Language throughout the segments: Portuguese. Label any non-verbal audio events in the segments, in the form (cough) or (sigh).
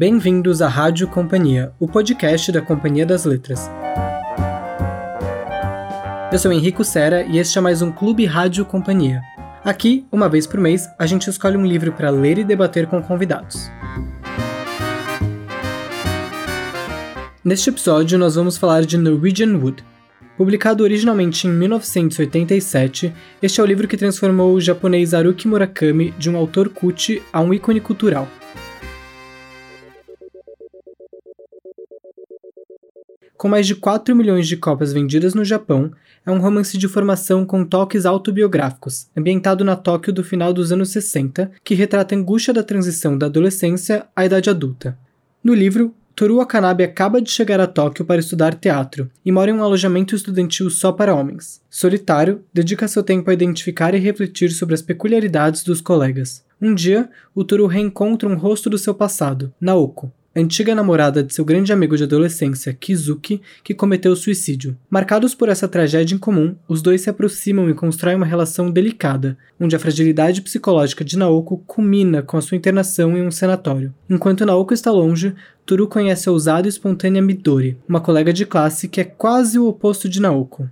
Bem-vindos à Rádio Companhia, o podcast da Companhia das Letras. Eu sou Henrico Sera e este é mais um Clube Rádio Companhia. Aqui, uma vez por mês, a gente escolhe um livro para ler e debater com convidados. Neste episódio, nós vamos falar de Norwegian Wood. Publicado originalmente em 1987, este é o livro que transformou o japonês Haruki Murakami de um autor cult a um ícone cultural. Com mais de 4 milhões de cópias vendidas no Japão, é um romance de formação com toques autobiográficos, ambientado na Tóquio do final dos anos 60, que retrata a angústia da transição da adolescência à idade adulta. No livro, Toru Watanabe acaba de chegar a Tóquio para estudar teatro e mora em um alojamento estudantil só para homens. Solitário, dedica seu tempo a identificar e refletir sobre as peculiaridades dos colegas. Um dia, o Toru reencontra um rosto do seu passado, Naoko, antiga namorada de seu grande amigo de adolescência, Kizuki, que cometeu suicídio. Marcados por essa tragédia em comum, os dois se aproximam e constroem uma relação delicada, onde a fragilidade psicológica de Naoko culmina com a sua internação em um sanatório. Enquanto Naoko está longe, Toru conhece a ousada e espontânea Midori, uma colega de classe que é quase o oposto de Naoko.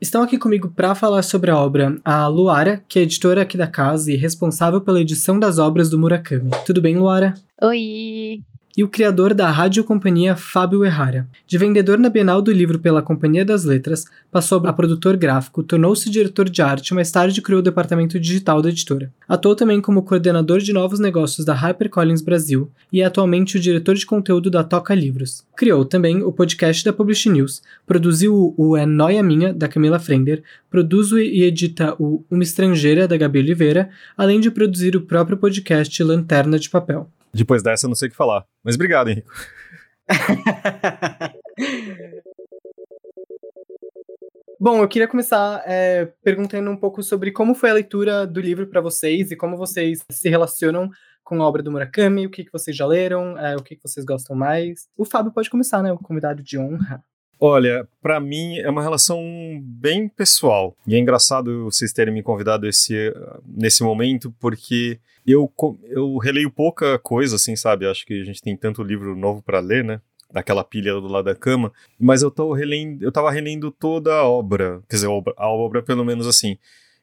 Estão aqui comigo para falar sobre a obra a Luara, que é editora aqui da casa e responsável pela edição das obras do Murakami. Tudo bem, Luara? Oi! E o criador da radiocompanhia Fábio Errara. De vendedor na Bienal do Livro pela Companhia das Letras, passou a produtor gráfico, tornou-se diretor de arte e mais tarde criou o departamento digital da editora. Atuou também como coordenador de novos negócios da HarperCollins Brasil e é atualmente o diretor de conteúdo da Toca Livros. Criou também o podcast da Publish News, produziu o É Noia Minha, da Camila Frender, produz e edita o Uma Estrangeira, da Gabi Oliveira, além de produzir o próprio podcast Lanterna de Papel. Depois dessa, eu não sei o que falar. Mas obrigado, Henrico. (laughs) Bom, eu queria começar é, perguntando um pouco sobre como foi a leitura do livro para vocês e como vocês se relacionam com a obra do Murakami, o que, que vocês já leram, é, o que, que vocês gostam mais. O Fábio pode começar, né? O convidado de honra. Olha, para mim é uma relação bem pessoal. E é engraçado vocês terem me convidado esse, nesse momento, porque eu, eu releio pouca coisa, assim, sabe? Acho que a gente tem tanto livro novo para ler, né? Daquela pilha do lado da cama. Mas eu, tô relendo, eu tava relendo toda a obra. Quer dizer, a obra, a obra, pelo menos assim.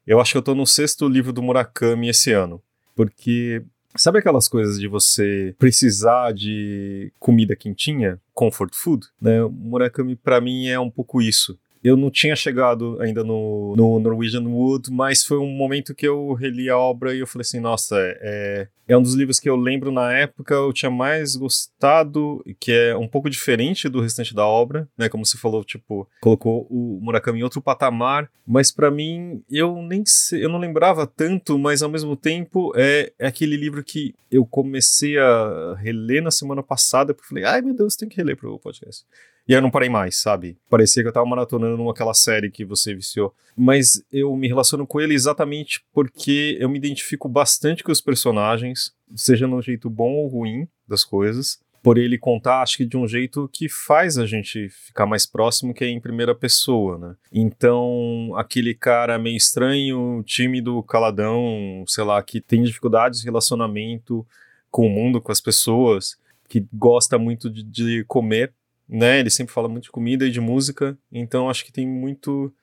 Eu acho que eu tô no sexto livro do Murakami esse ano. Porque Sabe aquelas coisas de você precisar de comida quentinha, comfort food? Né? O Murakami para mim é um pouco isso. Eu não tinha chegado ainda no, no Norwegian Wood, mas foi um momento que eu reli a obra e eu falei assim, nossa, é, é um dos livros que eu lembro na época eu tinha mais gostado, que é um pouco diferente do restante da obra, né? Como você falou, tipo, colocou o Murakami em outro patamar, mas para mim eu nem sei, eu não lembrava tanto, mas ao mesmo tempo é, é aquele livro que eu comecei a reler na semana passada, porque falei, ai meu Deus, tem que reler pro podcast. E aí eu não parei mais, sabe? Parecia que eu tava maratonando aquela série que você viciou. Mas eu me relaciono com ele exatamente porque eu me identifico bastante com os personagens, seja no jeito bom ou ruim das coisas. Por ele contar, acho que de um jeito que faz a gente ficar mais próximo, que é em primeira pessoa, né? Então, aquele cara meio estranho, tímido, caladão, sei lá, que tem dificuldades de relacionamento com o mundo, com as pessoas, que gosta muito de, de comer, né? Ele sempre fala muito de comida e de música, então acho que tem muito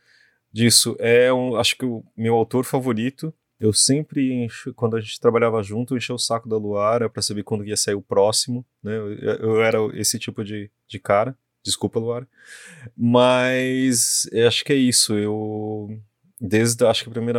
disso. É um, acho que o meu autor favorito. Eu sempre, encho, quando a gente trabalhava junto, enchia o saco da Luara para saber quando ia sair o próximo, né? Eu, eu era esse tipo de, de cara. Desculpa, Luara. Mas acho que é isso. Eu desde acho que o primeiro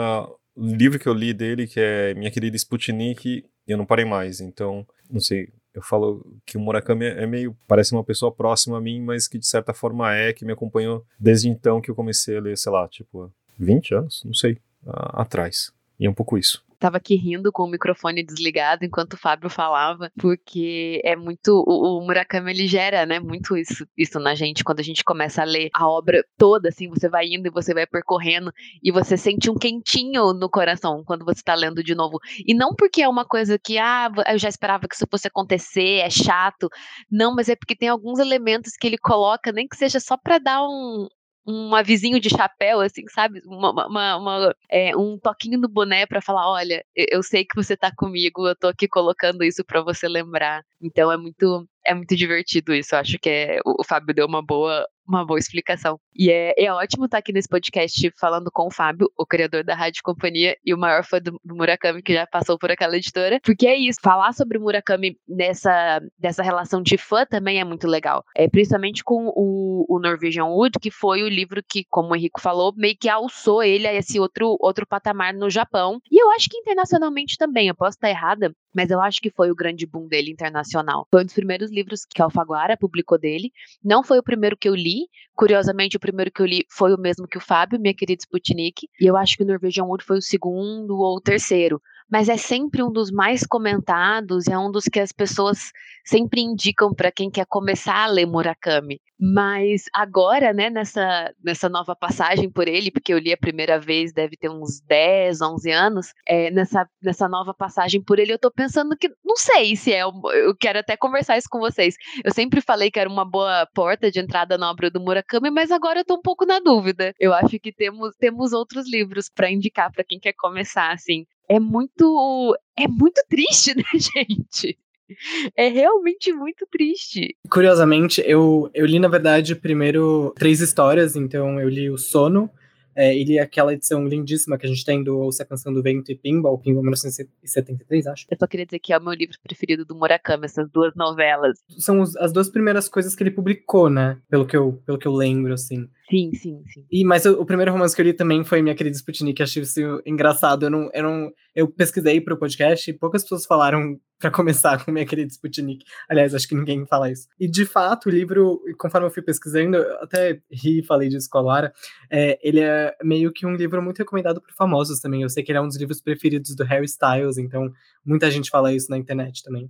livro que eu li dele, que é Minha Querida Sputnik, eu não parei mais. Então, não sei, eu falo que o Murakami é meio. parece uma pessoa próxima a mim, mas que de certa forma é, que me acompanhou desde então que eu comecei a ler, sei lá, tipo, 20 anos, não sei, atrás. E é um pouco isso tava aqui rindo com o microfone desligado enquanto o Fábio falava, porque é muito. O, o, Murakami ele gera, né, muito isso, isso na gente quando a gente começa a ler a obra toda, assim, você vai indo e você vai percorrendo e você sente um quentinho no coração quando você tá lendo de novo. E não porque é uma coisa que, ah, eu já esperava que isso fosse acontecer, é chato. Não, mas é porque tem alguns elementos que ele coloca, nem que seja só para dar um, um avisinho de chapéu, assim, sabe? Uma, uma, uma é, um toquinho no boné para falar: olha, eu sei que você tá comigo, eu tô aqui colocando isso para você lembrar. Então é muito é muito divertido isso. Eu acho que é, o, Fábio deu uma boa, uma boa explicação. E é, é ótimo estar aqui nesse podcast falando com o Fábio, o criador da Rádio Companhia e o maior fã do, Murakami que já passou por aquela editora, porque é isso. Falar sobre o Murakami nessa dessa relação de fã também é muito legal. É principalmente com o, o Norwegian Wood, que foi o livro que, como o Henrico falou, meio que alçou ele a esse outro outro patamar no Japão. E eu acho que internacionalmente também. Eu posso estar errada, mas eu acho que foi o grande boom dele internacional. Foi um dos primeiros livros que a Alfaguara publicou dele. Não foi o primeiro que eu li. Curiosamente, o primeiro que eu li foi o mesmo que o Fábio, minha querida Sputnik. E eu acho que o Norwegian Wood foi o segundo ou o terceiro mas é sempre um dos mais comentados, é um dos que as pessoas sempre indicam para quem quer começar a ler Murakami. Mas agora, né, nessa, nessa nova passagem por ele, porque eu li a primeira vez, deve ter uns 10, 11 anos, é, nessa, nessa nova passagem por ele, eu tô pensando que, não sei se é, eu quero até conversar isso com vocês. Eu sempre falei que era uma boa porta de entrada na obra do Murakami, mas agora eu tô um pouco na dúvida. Eu acho que temos, temos outros livros para indicar para quem quer começar, assim é muito. É muito triste, né, (laughs) gente? É realmente muito triste. Curiosamente, eu, eu li, na verdade, primeiro três histórias. Então, eu li O Sono, é, e li aquela edição lindíssima que a gente tem do Ouça a Canção do Vento e Pinball, Pinball 1973, acho. Eu só queria dizer que é o meu livro preferido do Murakami, essas duas novelas. São as duas primeiras coisas que ele publicou, né? Pelo que eu, pelo que eu lembro, assim. Sim, sim, sim. E, mas o, o, primeiro romance que eu li também foi Minha Querida Sputnik, achei isso engraçado. Eu não, eu não, eu pesquisei podcast e poucas pessoas falaram (laughs) para começar com Minha Querida Sputnik. Aliás, acho que ninguém fala isso. E, de fato, o livro, conforme eu fui pesquisando, eu até ri e falei disso com a Lara, é, ele é meio que um livro muito recomendado por famosos também. Eu sei que ele é um dos livros preferidos do Harry Styles, então muita gente fala isso na internet também.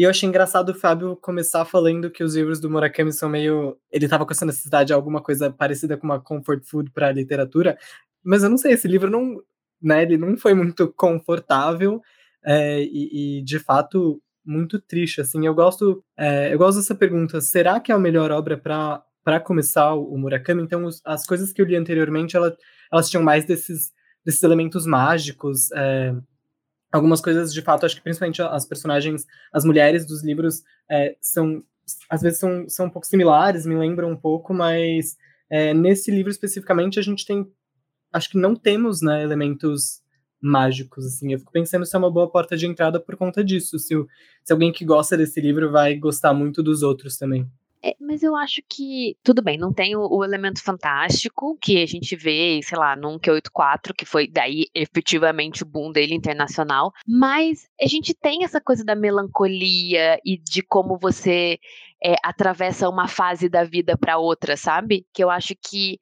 E eu achei engraçado o Fábio começar falando que os livros do Murakami são meio. Ele tava com essa necessidade de alguma coisa parecida com uma comfort food para literatura. Mas eu não sei, esse livro não. Né, ele não foi muito confortável é, e, e, de fato, muito triste. Assim, eu gosto, é, eu gosto dessa pergunta: será que é a melhor obra para começar o Murakami? Então, os, as coisas que eu li anteriormente, ela, elas tinham mais desses, desses elementos mágicos. É, algumas coisas, de fato, acho que principalmente as personagens, as mulheres dos livros é, são, às vezes são, são um pouco similares, me lembram um pouco, mas é, nesse livro especificamente a gente tem, acho que não temos, né, elementos mágicos, assim, eu fico pensando se é uma boa porta de entrada por conta disso, se, se alguém que gosta desse livro vai gostar muito dos outros também. É, mas eu acho que, tudo bem, não tem o, o, elemento fantástico que a gente vê, sei lá, no 1Q84, que foi daí efetivamente o boom dele internacional, mas a gente tem essa coisa da melancolia e de como você é, atravessa uma fase da vida para outra, sabe? Que eu acho que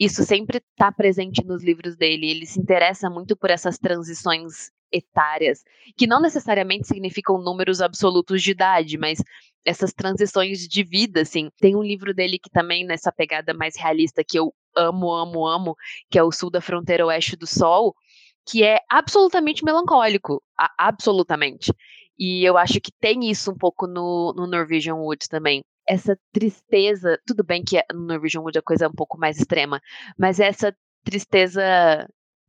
isso sempre está presente nos livros dele. Ele se interessa muito por essas transições etárias, que não necessariamente significam números absolutos de idade, mas essas transições de vida, assim. Tem um livro dele que também nessa pegada mais realista que eu amo, amo, amo, que é o Sul da Fronteira Oeste do Sol, que é absolutamente melancólico, absolutamente. E eu acho que tem isso um pouco no, no Norwegian Wood também. Essa tristeza, tudo bem que no Norwegian Wood a coisa é um pouco mais extrema, mas essa tristeza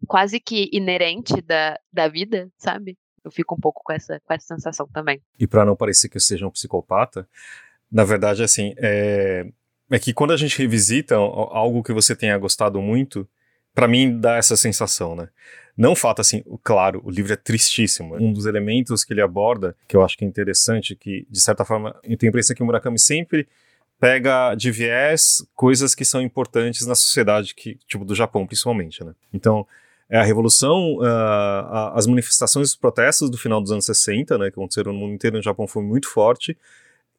quase que inerente da, da vida, sabe? Eu fico um pouco com essa, com essa sensação também. E para não parecer que eu seja um psicopata, na verdade, assim, é, é que quando a gente revisita algo que você tenha gostado muito, para mim dá essa sensação, né? Não fato assim, claro, o livro é tristíssimo. Um dos elementos que ele aborda, que eu acho que é interessante, que de certa forma eu tenho a impressão que o Murakami sempre pega de viés coisas que são importantes na sociedade que, tipo do Japão principalmente, né? Então, é a revolução, uh, as manifestações dos protestos do final dos anos 60, né, que aconteceram no mundo inteiro, no Japão foi muito forte,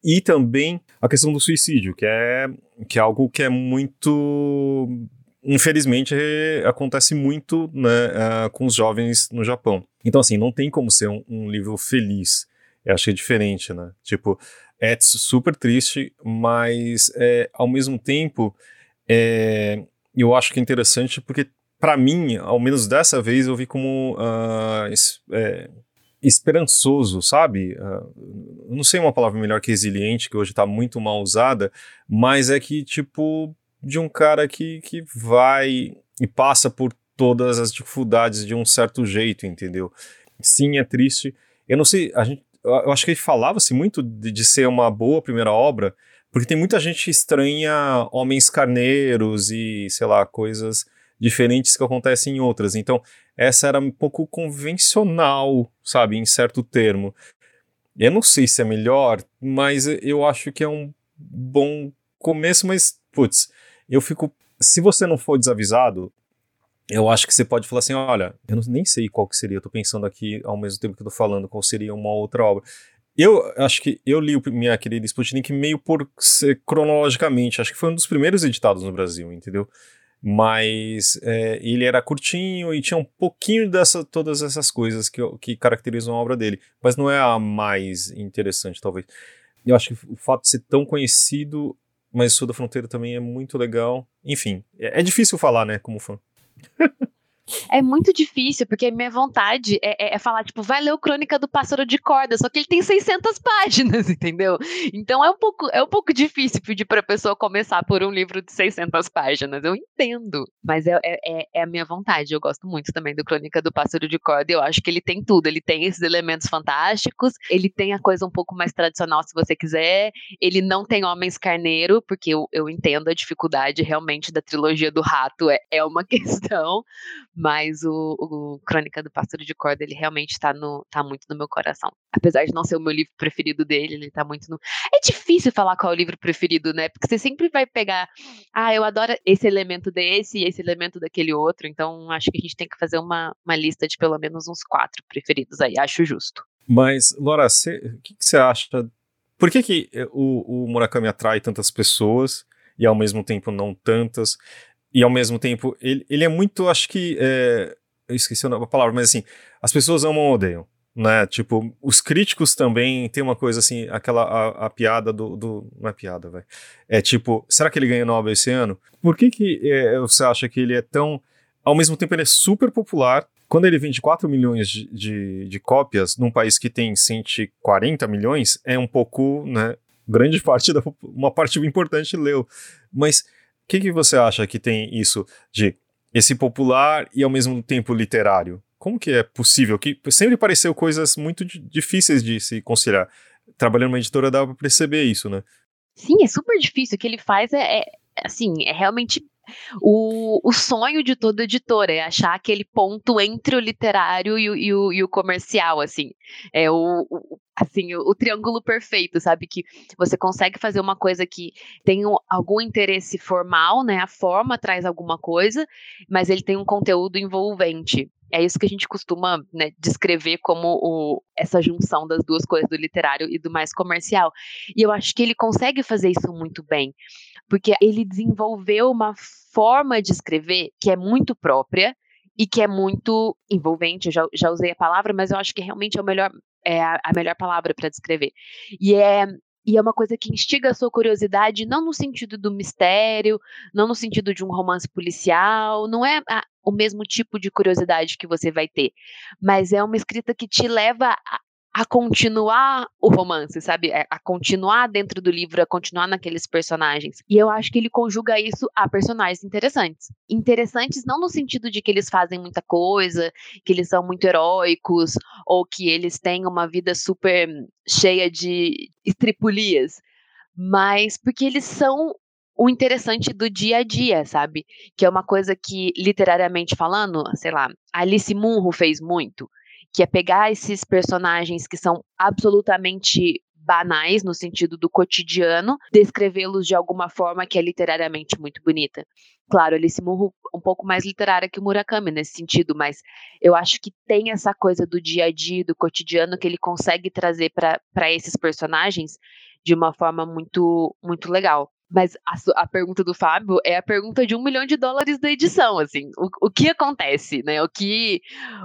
e também a questão do suicídio, que é, que é algo que é muito infelizmente acontece muito né, uh, com os jovens no Japão. Então, assim, não tem como ser um, um, livro feliz. Eu que é diferente, né? Tipo, é super triste, mas é, ao mesmo tempo é, eu acho que é interessante porque para mim, ao menos dessa vez, eu vi como uh, é, esperançoso, sabe? Uh, não sei uma palavra melhor que resiliente, que hoje está muito mal usada, mas é que, tipo, de um cara que, que vai e passa por todas as dificuldades de um certo jeito, entendeu? Sim, é triste. Eu não sei, a gente, eu acho que falava-se muito de, de ser uma boa primeira obra, porque tem muita gente estranha homens carneiros e, sei lá, coisas diferentes que acontecem em outras. Então, essa era um pouco convencional, sabe, em certo termo. Eu não sei se é melhor, mas eu acho que é um bom começo, mas, putz, eu fico. Se você não for desavisado, eu acho que você pode falar assim: olha, eu não, nem sei qual que seria, eu tô pensando aqui ao mesmo tempo que eu tô falando, qual seria uma outra obra. Eu acho que eu li o Minha Querida Sputnik meio por cronologicamente, acho que foi um dos primeiros editados no Brasil, entendeu? Mas é, ele era curtinho e tinha um pouquinho dessa todas essas coisas que, que caracterizam a obra dele, mas não é a mais interessante, talvez. Eu acho que o fato de ser tão conhecido, mas Sul da Fronteira também é muito legal. Enfim, é, é difícil falar, né, como fã. (laughs) É muito difícil, porque minha vontade é, é, é, falar, tipo, vai ler o Crônica do Pássaro de Corda, só que ele tem 600 (laughs) páginas, entendeu? Então é um pouco, é um pouco difícil pedir pra pessoa começar por um livro de 600 páginas, eu entendo, mas é, é, é, a minha vontade, eu gosto muito também do Crônica do Pássaro de Corda, eu acho que ele tem tudo, ele tem esses elementos fantásticos, ele tem a coisa um pouco mais tradicional, se você quiser, ele não tem Homens Carneiro, porque eu, eu entendo a dificuldade realmente da trilogia do Rato, é, é uma (laughs) questão, mas o, o Crônica do Pássaro de Corda, ele realmente tá, no, tá muito no meu coração. Apesar de não ser o meu livro preferido dele, ele tá muito no. É difícil falar qual é o livro preferido, né? Porque você sempre vai pegar. Ah, eu adoro esse elemento desse e esse elemento daquele outro. Então, acho que a gente tem que fazer uma, uma lista de pelo menos uns quatro preferidos aí. Acho justo. Mas, Laura, o que, você acha? Por que, que o, o Murakami atrai tantas pessoas e ao mesmo tempo não tantas? E ao mesmo tempo, ele, ele é muito, acho que. É, eu esqueci a palavra, mas assim, as pessoas amam ou odeiam. Né? Tipo, os críticos também tem uma coisa assim, aquela a, a piada do, do, Não é piada, velho. É tipo, será que ele ganha Nobel esse ano? Por que, que é, você acha que ele é tão. Ao mesmo tempo, ele é super popular. Quando ele vende 4 milhões de, de, de cópias num país que tem 140 milhões, é um pouco, né? Grande (laughs) parte da. Uma parte importante leu. Mas que, que você acha que tem isso de esse popular e ao mesmo tempo literário? Como que é possível? Que sempre pareceu coisas muito difíceis de se conciliar. Trabalhando numa editora dá para perceber isso, né? Sim, é super difícil. O que ele faz é, é assim, é realmente o, o sonho de toda editora é achar aquele ponto entre o literário e o, e o, e o comercial, assim. É o, o assim, o, o, triângulo perfeito, sabe? Que você consegue fazer uma coisa que tem um, algum interesse formal, né? A forma traz alguma coisa, mas ele tem um conteúdo envolvente. É isso que a gente costuma né, descrever como o, essa junção das duas coisas, do literário e do mais comercial. E eu acho que ele consegue fazer isso muito bem, porque ele desenvolveu uma forma de escrever que é muito própria, e que é muito envolvente. Eu já, já usei a palavra, mas eu acho que realmente é, o melhor, é a, a melhor palavra para descrever. E é e é uma coisa que instiga a sua curiosidade, não no sentido do mistério, não no sentido de um romance policial, não é a, o mesmo tipo de curiosidade que você vai ter, mas é uma escrita que te leva a, a continuar o romance, sabe? É, a continuar dentro do livro, a continuar naqueles personagens. E eu acho que ele conjuga isso a personagens interessantes. Interessantes não no sentido de que eles fazem muita coisa, que eles são muito heróicos, ou que eles têm uma vida super cheia de estripulias, mas porque eles são o interessante do dia a dia, sabe? Que é uma coisa que, literariamente falando, sei lá, Alice Munro fez muito que é pegar esses personagens que são absolutamente banais no sentido do cotidiano, descrevê-los de alguma forma que é literariamente muito bonita. Claro, Alice Munro um pouco mais literária que o Murakami nesse sentido, mas eu acho que tem essa coisa do dia a dia, do cotidiano que ele consegue trazer para esses personagens de uma forma muito muito legal. Mas a, a, pergunta do Fábio é a pergunta de um milhão de dólares da edição, assim. O, o que acontece, né? O que,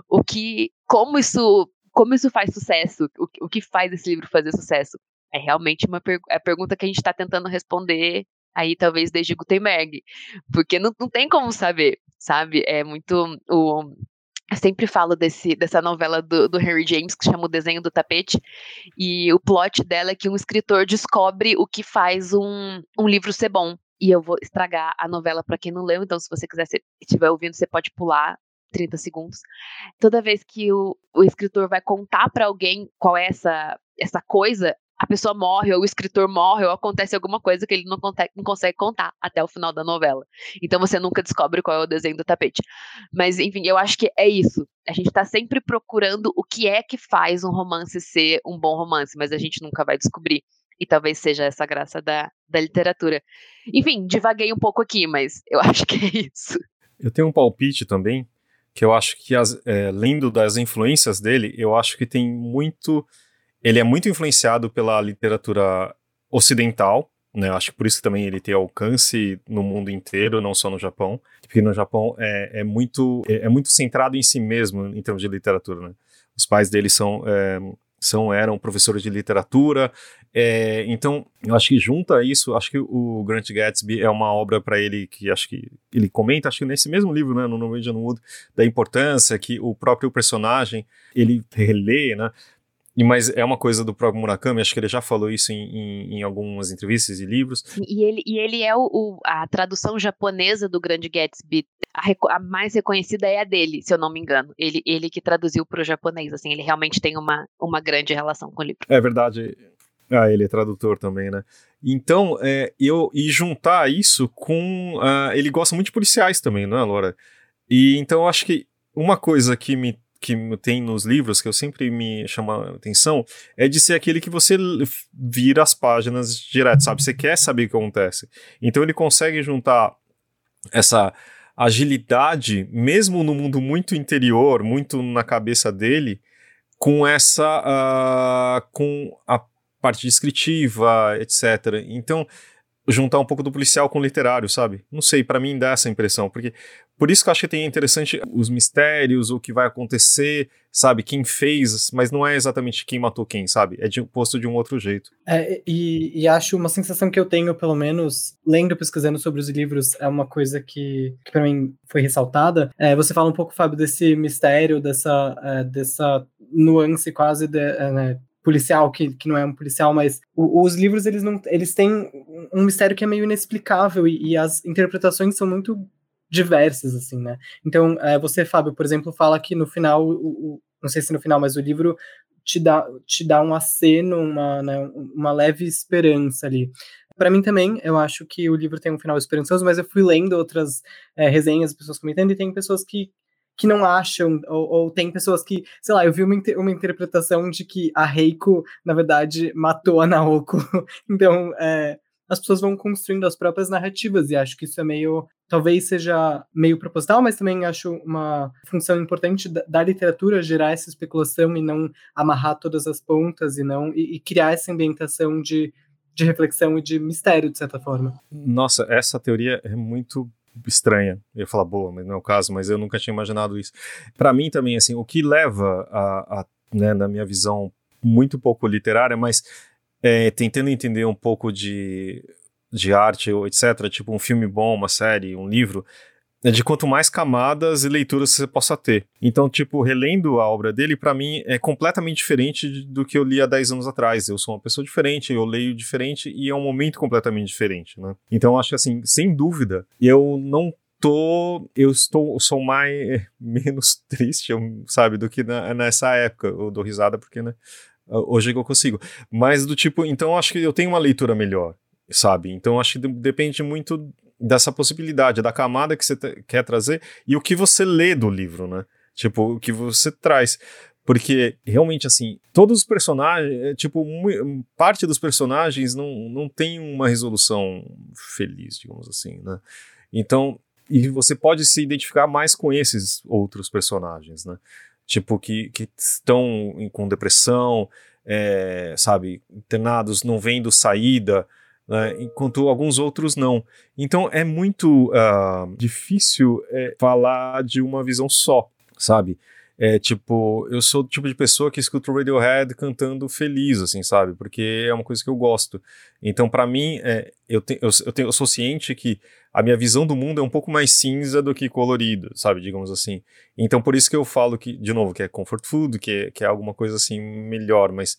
o que, como isso, como isso faz sucesso? O, o que faz esse livro fazer sucesso? É realmente uma per, é a pergunta que a gente está tentando responder aí, talvez desde Gutenberg, porque não, não tem como saber, sabe? É muito o eu sempre falo desse, dessa novela do, do, Henry James, que chama O Desenho do Tapete, e o plot dela é que um escritor descobre o que faz um, um livro ser bom. e eu vou estragar a novela para quem não leu, então se você quiser, se estiver ouvindo, você pode pular 30 segundos. Toda vez que o, o escritor vai contar para alguém qual é essa, essa coisa, pessoa morre, ou o escritor morre, ou acontece alguma coisa que ele não, consegue, não consegue contar até o final da novela. Então você nunca descobre qual é o desenho do tapete. Mas, enfim, eu acho que é isso. A gente está sempre procurando o que é que faz um romance ser um bom romance, mas a gente nunca vai descobrir. E talvez seja essa graça da, da literatura. Enfim, divaguei um pouco aqui, mas eu (laughs) acho que é isso. Eu tenho um palpite também, que eu acho que, as, é, lendo das influências dele, eu acho que tem muito. Ele é muito influenciado pela literatura ocidental, né? Acho que por isso também ele tem alcance no mundo inteiro, não só no Japão. Porque no Japão é, é muito, é, é, muito centrado em si mesmo em termos de literatura, né? Os pais dele são é, são eram professores de literatura. É, então, eu acho que junta isso, acho que o Grant Gatsby é uma obra para ele que acho que ele comenta, acho que nesse mesmo livro, né, no Norwegian Wood, da importância que o próprio personagem ele relê, né, e, mas é uma coisa do próprio Murakami, acho que ele já falou isso em, em, em algumas entrevistas e livros. E ele, e ele é o, o, a tradução japonesa do Grande Gatsby. A, a, mais reconhecida é a dele, se eu não me engano. Ele, ele que traduziu para o japonês, assim, ele realmente tem uma, uma grande relação com o livro. É verdade. Ah, ele é tradutor também, né? Então, é, eu e juntar isso com. Uh, ele gosta muito de policiais também, não é, Laura? E então eu acho que uma coisa que me que tem nos livros, que eu sempre me chama atenção, é de ser aquele que você vira as páginas direto, sabe? Você quer saber o que acontece. Então ele consegue juntar essa agilidade, mesmo no mundo muito interior, muito na cabeça dele, com essa. Uh, com a parte descritiva, etc. Então, juntar um pouco do policial com o literário, sabe? Não sei, para mim dá essa impressão, porque por isso que eu acho que tem interessante os mistérios, o que vai acontecer, sabe? Quem fez, mas não é exatamente quem matou quem, sabe? É de, posto de um outro jeito. É, e, e, acho uma sensação que eu tenho, pelo menos, lendo, pesquisando sobre os livros, é uma coisa que, que para mim foi ressaltada. É, você fala um pouco, Fábio, desse mistério, dessa, é, dessa nuance quase de, é, né, policial que, que não é um policial, mas o, os livros eles não eles têm um mistério que é meio inexplicável e, e as interpretações são muito diversas assim, né? Então é, você, Fábio, por exemplo, fala que no final, o, o, não sei se no final, mas o livro te dá te dá um aceno, uma né, uma leve esperança ali. Para mim também, eu acho que o livro tem um final esperançoso, mas eu fui lendo outras é, resenhas, pessoas comentando, e tem pessoas que que não acham, ou, ou, tem pessoas que, sei lá, eu vi uma, uma interpretação de que a Reiko, na verdade, matou a Naoko. (laughs) então, é, as pessoas vão construindo as próprias narrativas, e acho que isso é meio. Talvez seja meio proposital, mas também acho uma função importante da, da literatura gerar essa especulação e não amarrar todas as pontas e não e, e criar essa ambientação de, de reflexão e de mistério, de certa forma. Nossa, essa teoria é muito estranha. Eu ia falar boa, mas não é o caso, mas eu nunca tinha imaginado isso. Para mim também, assim, o que leva a, a né, na minha visão muito pouco literária, mas é, tentando entender um pouco de, de arte, etc., tipo um filme bom, uma série, um livro, é de quanto mais camadas e leituras você possa ter. Então, tipo, relendo a obra dele, para mim é completamente diferente do que eu li há 10 anos atrás. Eu sou uma pessoa diferente, eu leio diferente e é um momento completamente diferente, né? Então, acho que assim, sem dúvida, eu não tô eu estou sou mais (laughs) menos triste sabe do que na, nessa época eu dou risada porque né hoje que eu consigo mas do tipo então acho que eu tenho uma leitura melhor sabe então acho que depende muito dessa possibilidade, da camada que você quer trazer e o que você lê do livro, né? Tipo, o que você traz. Porque, realmente, assim, todos os personagens, é, tipo, parte dos personagens não, não tem uma resolução feliz, digamos assim, né? Então, e você pode se identificar mais com esses outros personagens, né? Tipo, que, que estão com depressão, é, sabe, internados, não vendo saída, né, enquanto alguns outros não. Então é muito uh, difícil é, falar de uma visão só, sabe? É tipo, eu sou o tipo de pessoa que escuta o Radiohead cantando feliz, assim, sabe? Porque é uma coisa que eu gosto. Então, para mim, é, eu, te, eu, eu, tenho, eu sou ciente que a minha visão do mundo é um pouco mais cinza do que colorido, sabe? Digamos assim. Então, por isso que eu falo que, de novo, que é comfort food, que é, que é alguma coisa assim melhor, mas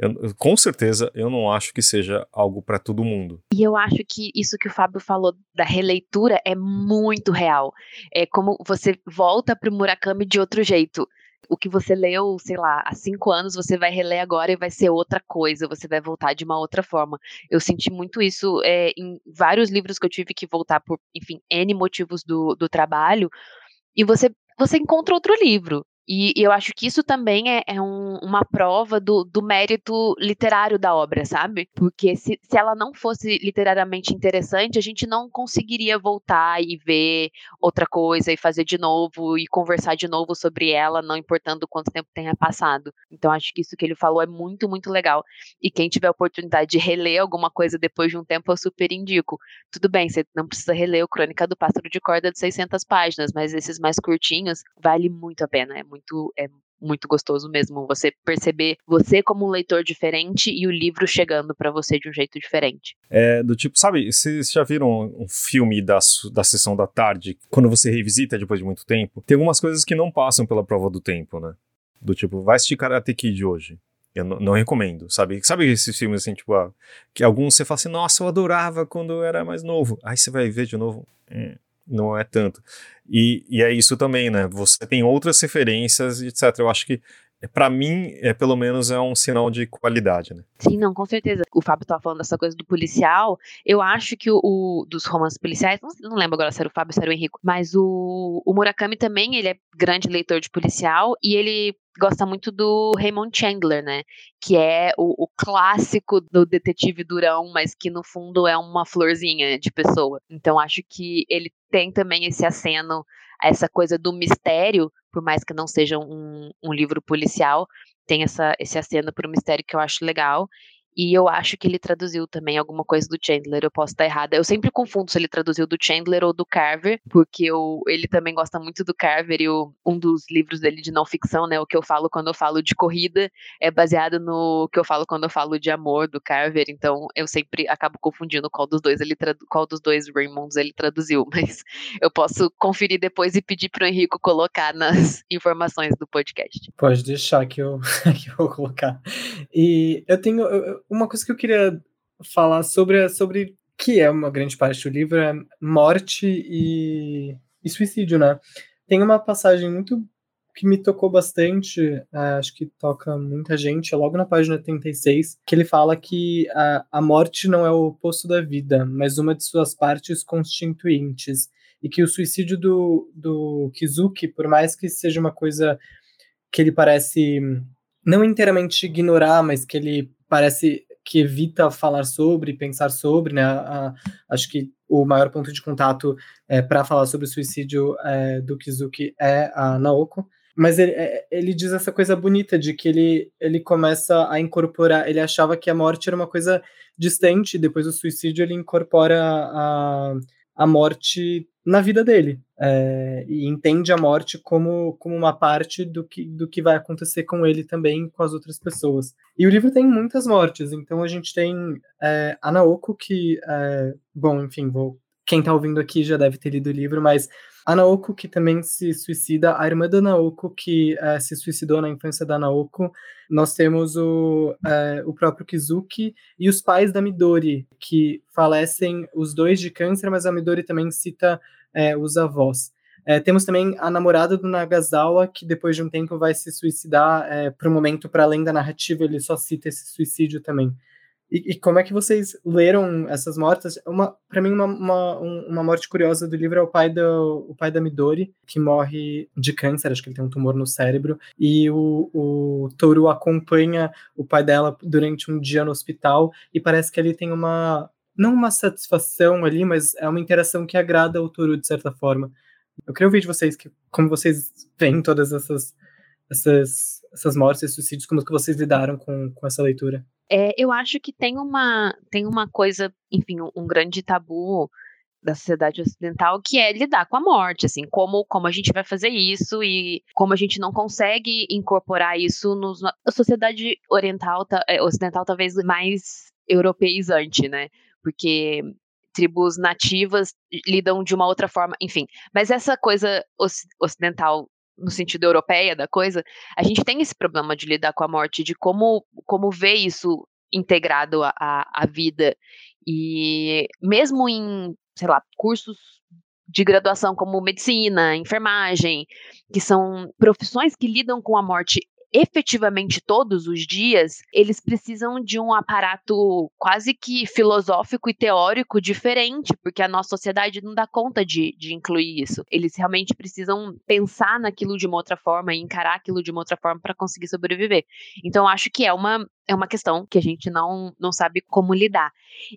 Eu, com certeza, eu não acho que seja algo para todo mundo. E eu acho que isso que o Fábio falou da releitura é muito real. É como você volta para o Murakami de outro jeito o que você leu, sei lá, há cinco anos, você vai reler agora e vai ser outra coisa, você vai voltar de uma outra forma. Eu senti muito isso é, em vários livros que eu tive que voltar por, enfim, N motivos do, do trabalho, e você, você encontra outro livro. E, e eu acho que isso também é, é um, uma prova do, do, mérito literário da obra, sabe? Porque se, se ela não fosse literariamente interessante, a gente não conseguiria voltar e ver outra coisa e fazer de novo e conversar de novo sobre ela, não importando quanto tempo tenha passado. Então acho que isso que ele falou é muito, muito legal. E quem tiver a oportunidade de reler alguma coisa depois de um tempo, eu super indico. Tudo bem, você não precisa reler o Crônica do Pássaro de Corda de 600 páginas, mas esses mais curtinhos vale muito a pena. É muito, é muito gostoso mesmo você perceber você como um leitor diferente e o livro chegando para você de um jeito diferente. É do tipo, sabe, vocês já viram um filme da, da sessão da tarde, quando você revisita depois de muito tempo? Tem algumas coisas que não passam pela prova do tempo, né? Do tipo, vai assistir Karate Kid hoje. Eu não, recomendo, sabe? Sabe esses filmes assim, tipo, ah, que alguns você fala assim, nossa, eu adorava quando eu era mais novo. Aí você vai ver de novo. Hum não é tanto. E, e é isso também, né? Você tem outras referências, etc. Eu acho que para mim, é, pelo menos, é um sinal de qualidade, né? Sim, não, com certeza. O Fábio estava falando dessa coisa do policial. Eu acho que o, o dos romances policiais, não, não, lembro agora se era o Fábio ou se era o Henrico, mas o, o Murakami também, ele é grande leitor de policial e ele gosta muito do Raymond Chandler, né? Que é o, o, clássico do detetive durão, mas que no fundo é uma florzinha de pessoa. Então acho que ele tem também esse aceno essa coisa do mistério, por mais que não seja um, um livro policial, tem essa, esse aceno para o mistério que eu acho legal. E eu acho que ele traduziu também alguma coisa do Chandler, eu posso estar errada. Eu sempre confundo se ele traduziu do Chandler ou do Carver, porque eu, ele também gosta muito do Carver e o, um dos livros dele de não ficção, né, o que eu falo quando eu falo de corrida, é baseado no que eu falo quando eu falo de amor do Carver, então eu sempre acabo confundindo qual dos dois ele qual dos dois Raymonds ele traduziu, (laughs) mas eu posso conferir depois e pedir para o Henrico colocar nas (laughs) informações do podcast. Pode deixar que eu, (laughs) que eu vou colocar. E eu tenho eu, uma coisa que eu queria falar sobre, sobre que é uma grande parte do livro é morte e, e suicídio, né? Tem uma passagem muito que me tocou bastante, uh, acho que toca muita gente, é logo na página 36, que ele fala que a, a morte não é o oposto da vida, mas uma de suas partes constituintes. E que o suicídio do, do Kizuki, por mais que seja uma coisa que ele parece não inteiramente ignorar, mas que ele parece que evita falar sobre, pensar sobre, né? A, acho que o maior ponto de contato é, para falar sobre o suicídio é, do Kizuki é a Naoko. Mas ele, é, ele diz essa coisa bonita de que ele, ele começa a incorporar. Ele achava que a morte era uma coisa distante, depois do suicídio ele incorpora a, a morte na vida dele é, e entende a morte como, como uma parte do que, do que vai acontecer com ele também com as outras pessoas. E o livro tem muitas mortes, então a gente tem é, a Naoko, que, é, bom, enfim, vou, quem está ouvindo aqui já deve ter lido o livro, mas a Naoko, que também se suicida, a irmã da Naoko, que é, se suicidou na infância da Naoko, nós temos o, é, o próprio Kizuki e os pais da Midori, que falecem os dois de câncer, mas a Midori também cita é, os avós. Temos também a namorada do Nagasawa, que depois de um tempo vai se suicidar. É, para o momento, para além da narrativa, ele só cita esse suicídio também. E, e como é que vocês leram essas mortes? Uma, para mim, uma, uma, uma, morte curiosa do livro é o pai, do, o pai da Midori, que morre de câncer, acho que ele tem um tumor no cérebro, e o, o Toru acompanha o pai dela durante um dia no hospital, e parece que ele tem uma, não uma satisfação ali, mas é uma interação que agrada o Toru de certa forma. Eu queria ouvir de vocês que, como vocês veem todas essas, essas, essas mortes, esses suicídios, como que vocês lidaram com, com essa leitura. É, eu acho que tem uma, tem uma coisa, enfim, um, grande tabu da sociedade ocidental que é lidar com a morte, assim, como, como a gente vai fazer isso e como a gente não consegue incorporar isso nos, na sociedade oriental, é, ocidental talvez mais europeizante, né? porque tribos nativas lidam de uma outra forma, enfim. Mas essa coisa ocidental no sentido europeia da coisa, a gente tem esse problema de lidar com a morte, de como, como ver isso integrado à, à vida. E mesmo em, sei lá, cursos de graduação como medicina, enfermagem, que são profissões que lidam com a morte efetivamente todos os dias, eles precisam de um aparato quase que filosófico e teórico diferente, porque a nossa sociedade não dá conta de, de incluir isso. Eles realmente precisam pensar naquilo de uma outra forma e encarar aquilo de uma outra forma para conseguir sobreviver. Então, acho que é uma, é uma questão que a gente não, não sabe como lidar.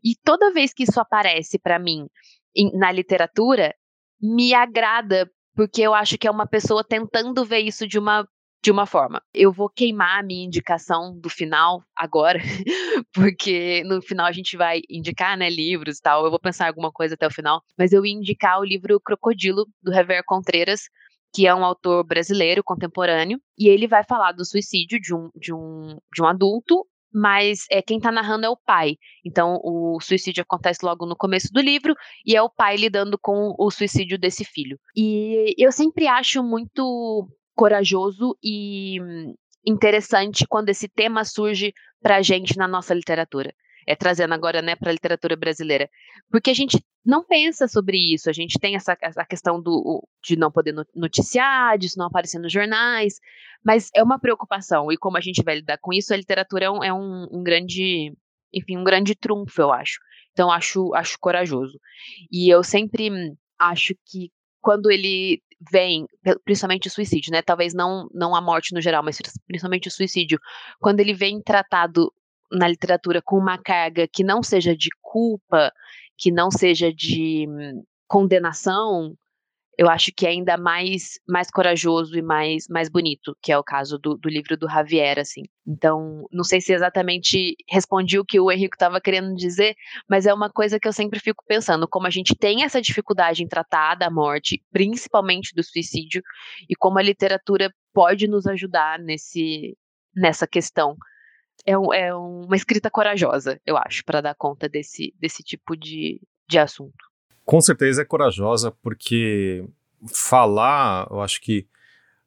E toda vez que isso aparece para mim em, na literatura, me agrada porque eu acho que é uma pessoa tentando ver isso de uma de uma forma. Eu vou queimar a minha indicação do final agora, (laughs) porque no final a gente vai indicar, né, livros e tal. Eu vou pensar alguma coisa até o final, mas eu ia indicar o livro Crocodilo do Rever Contreras, que é um autor brasileiro contemporâneo, e ele vai falar do suicídio de um, de um, de um adulto mas é, quem está narrando é o pai. Então, o suicídio acontece logo no começo do livro e é o pai lidando com o suicídio desse filho. E eu sempre acho muito corajoso e interessante quando esse tema surge para a gente na nossa literatura. É trazendo agora, né, para a literatura brasileira, porque a gente não pensa sobre isso. A gente tem essa, essa questão do, de não poder noticiar, disso não aparecer nos jornais, mas é uma preocupação. E como a gente vai lidar com isso, a literatura é um, é um, um grande, enfim, um grande trunfo, eu acho. Então acho, acho corajoso. E eu sempre acho que quando ele vem, principalmente o suicídio, né? Talvez não, não a morte no geral, mas principalmente o suicídio, quando ele vem tratado na literatura com uma carga que não seja de culpa, que não seja de hum, condenação, eu acho que é ainda mais, mais corajoso e mais, mais bonito, que é o caso do, do livro do Javier, assim. Então, não sei se exatamente respondi o que o Henrique estava querendo dizer, mas é uma coisa que eu sempre fico pensando, como a gente tem essa dificuldade em tratar da morte, principalmente do suicídio, e como a literatura pode nos ajudar nesse, nessa questão. É, é uma escrita corajosa, eu acho, para dar conta desse, desse tipo de, de assunto. Com certeza é corajosa, porque falar, eu acho que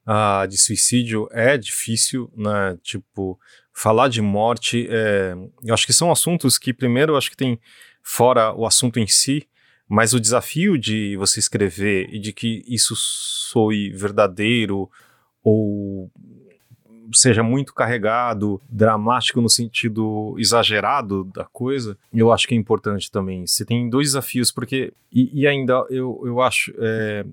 uh, de suicídio é difícil, né? Tipo, falar de morte, é, eu acho que são assuntos que, primeiro, eu acho que tem fora o assunto em si, mas o desafio de você escrever e de que isso soe verdadeiro ou seja muito carregado, dramático no sentido exagerado da coisa, eu acho que é importante também. Você tem dois desafios, porque. E, e ainda eu, eu acho. É,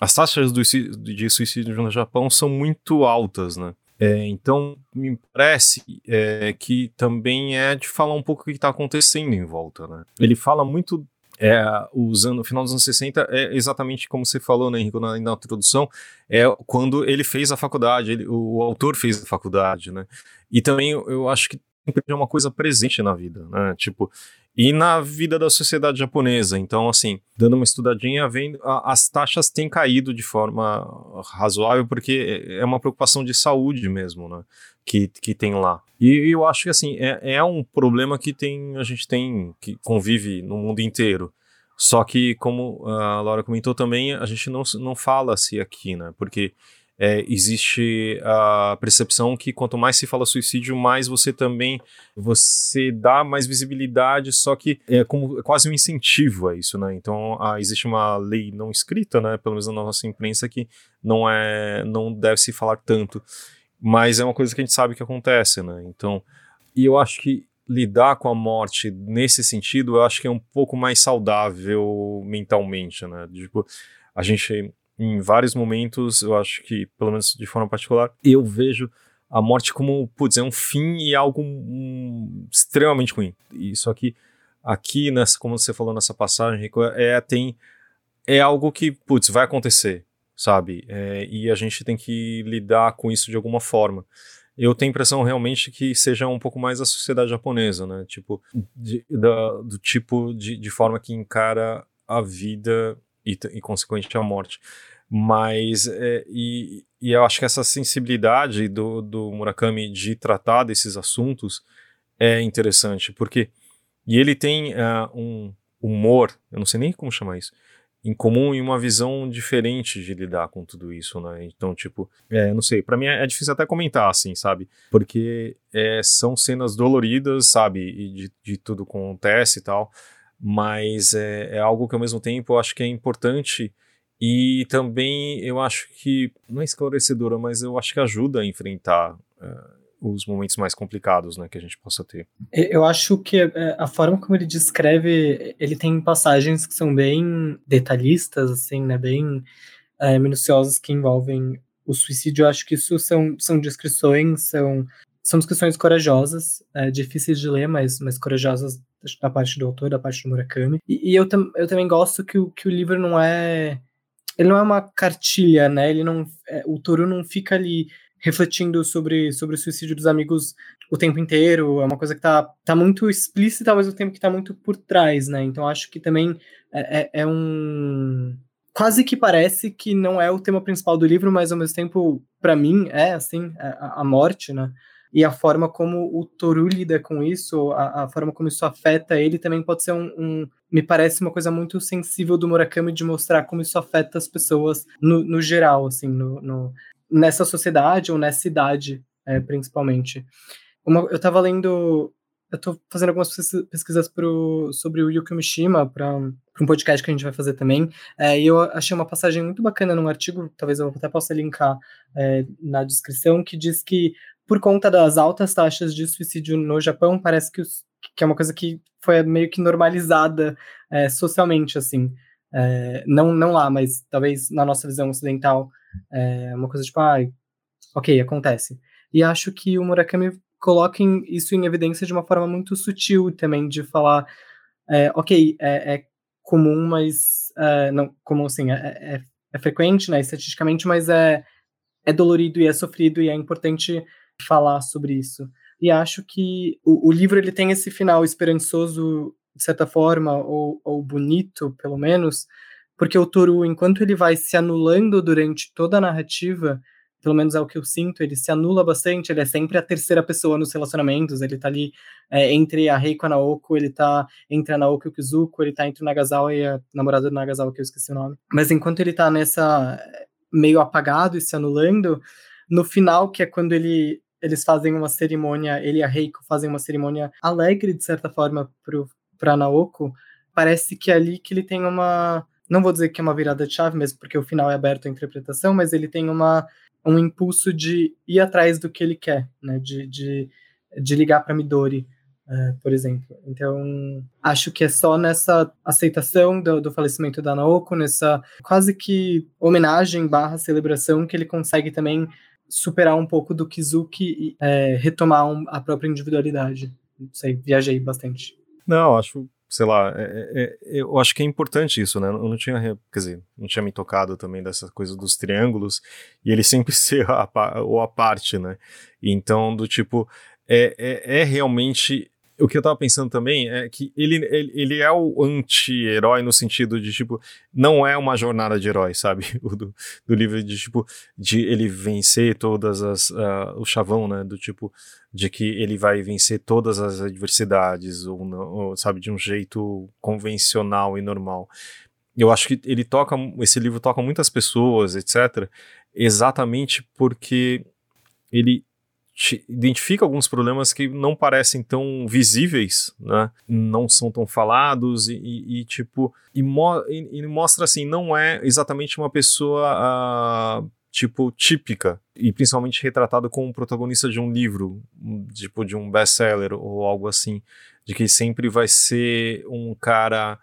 as taxas do, de suicídio no Japão são muito altas, né? É, então, me parece é, que também é de falar um pouco o que está acontecendo em volta, né? Ele fala muito é, usando o final dos anos 60 é exatamente como você falou, né, Henrique, na, na introdução, é quando ele fez a faculdade, ele, o, autor fez a faculdade, né? E também eu, acho que sempre é uma coisa presente na vida, né? Tipo, e na vida da sociedade japonesa. Então, assim, dando uma estudadinha, vendo, a, as taxas têm caído de forma razoável, porque é, é uma preocupação de saúde mesmo, né? Que, que tem lá. E eu acho que, assim, é, é um problema que tem, a gente tem, que convive no mundo inteiro. Só que, como a Laura comentou também, a gente não, não fala-se aqui, né? Porque é, existe a percepção que quanto mais se fala suicídio, mais você também você dá mais visibilidade, só que é como é quase um incentivo a isso, né? Então a, existe uma lei não escrita, né? Pelo menos na nossa imprensa que não é não deve se falar tanto, mas é uma coisa que a gente sabe que acontece, né? Então e eu acho que lidar com a morte nesse sentido, eu acho que é um pouco mais saudável mentalmente, né? Tipo, a gente em vários momentos, eu acho que, pelo menos de forma particular, eu vejo a morte como, putz, é um fim e algo um, extremamente ruim. E que aqui, nessa, como você falou nessa passagem, Rico, é, tem, é algo que, putz, vai acontecer, sabe? É, e a gente tem que lidar com isso de alguma forma. Eu tenho a impressão realmente que seja um pouco mais a sociedade japonesa, né? Tipo, de, da, do tipo de, de forma que encara a vida e, e consequentemente a morte. Mas, é, e, e eu acho que essa sensibilidade do, do Murakami de tratar desses assuntos é interessante, porque e ele tem uh, um humor, eu não sei nem como chamar isso, em comum e uma visão diferente de lidar com tudo isso, né? Então, tipo, é, não sei, para mim é, é, difícil até comentar, assim, sabe? Porque é, são cenas doloridas, sabe? E de, de tudo acontece e tal, mas é, é algo que ao mesmo tempo eu acho que é importante e também eu acho que, não é esclarecedora, mas eu acho que ajuda a enfrentar uh, os momentos mais complicados né, que a gente possa ter. Eu acho que é, a forma como ele descreve, ele tem passagens que são bem detalhistas, assim, né, bem é, minuciosas que envolvem o suicídio. Eu acho que isso são, são descrições, são, são descrições corajosas, é, difíceis de ler, mas, mas corajosas da parte do autor, da parte do Murakami. E, e eu, tam, eu também gosto que o, que o livro não é ele não é uma cartilha, né? Ele não, é, o Toru não fica ali refletindo sobre, sobre o suicídio dos amigos o tempo inteiro. É uma coisa que tá, tá muito explícita ao mesmo tempo que tá muito por trás, né? Então acho que também é, é, é um quase que parece que não é o tema principal do livro, mas ao mesmo tempo, para mim, é assim, é a, a, morte, né? E a forma como o Toru lida com isso, a, a forma como isso afeta ele, também pode ser um, um, me parece uma coisa muito sensível do Murakami de mostrar como isso afeta as pessoas no, no geral, assim, no, no, nessa sociedade ou nessa idade, é, principalmente. Uma, eu estava lendo, eu estou fazendo algumas pesquisas pro, sobre o Yukio Mishima para um podcast que a gente vai fazer também, é, e eu achei uma passagem muito bacana num artigo, talvez eu até possa linkar é, na descrição, que diz que por conta das altas taxas de suicídio no Japão, parece que os que é uma coisa que foi meio que normalizada é, socialmente, assim. É, não, não lá, mas talvez na nossa visão ocidental, é uma coisa tipo, ah, ok, acontece. E acho que o Murakami coloca isso em evidência de uma forma muito sutil também, de falar, é, ok, é, é, comum, mas, é, não, comum assim, é, é, é, frequente, né, estatisticamente, mas é, é dolorido e é sofrido e é importante falar sobre isso. E acho que o, o livro ele tem esse final esperançoso, de certa forma, ou, ou bonito, pelo menos, porque o Toru, enquanto ele vai se anulando durante toda a narrativa, pelo menos é o que eu sinto, ele se anula bastante, ele é sempre a terceira pessoa nos relacionamentos, ele tá ali é, entre a Reiko e a Naoko, ele tá entre a Naoko e o Kizuko, ele tá entre o Nagasawa e a namorada do Nagasawa, que eu esqueci o nome. Mas enquanto ele tá nessa meio apagado e se anulando, no final, que é quando ele eles fazem uma cerimônia, ele e a Reiko fazem uma cerimônia alegre, de certa forma, pro, pra Naoko, parece que é ali que ele tem uma. Não vou dizer que é uma virada de chave mesmo, porque o final é aberto à interpretação, mas ele tem uma, um impulso de ir atrás do que ele quer, né? De, de, de ligar para Midori, uh, por exemplo. Então, acho que é só nessa aceitação do, do falecimento da Naoko, nessa quase que homenagem barra celebração que ele consegue também superar um pouco do Kizuki e é, retomar um, a própria individualidade. Não sei, viajei bastante. Não, acho, sei lá, é, é, é, eu acho que é importante isso, né? Eu não tinha, quer dizer, não tinha me tocado também dessa coisa dos triângulos e ele (laughs) sempre ser a, ou a parte, né? Então, do tipo, é, é, é realmente o que eu tava pensando também é que ele, ele, ele é o anti-herói no sentido de, tipo, não é uma jornada de herói, sabe? (laughs) O do, do livro de, tipo, de ele vencer todas as. Uh, o chavão, né? Do tipo, de que ele vai vencer todas as adversidades, ou, ou, sabe, de um jeito convencional e normal. Eu acho que ele toca. Esse livro toca muitas pessoas, etc., exatamente porque ele identifica alguns problemas que não parecem tão visíveis, né? Não são tão falados e, e, e tipo e, mo e, mostra assim não é exatamente uma pessoa uh, tipo típica e principalmente retratado como protagonista de um livro, tipo de um best-seller ou algo assim, de que sempre vai ser um cara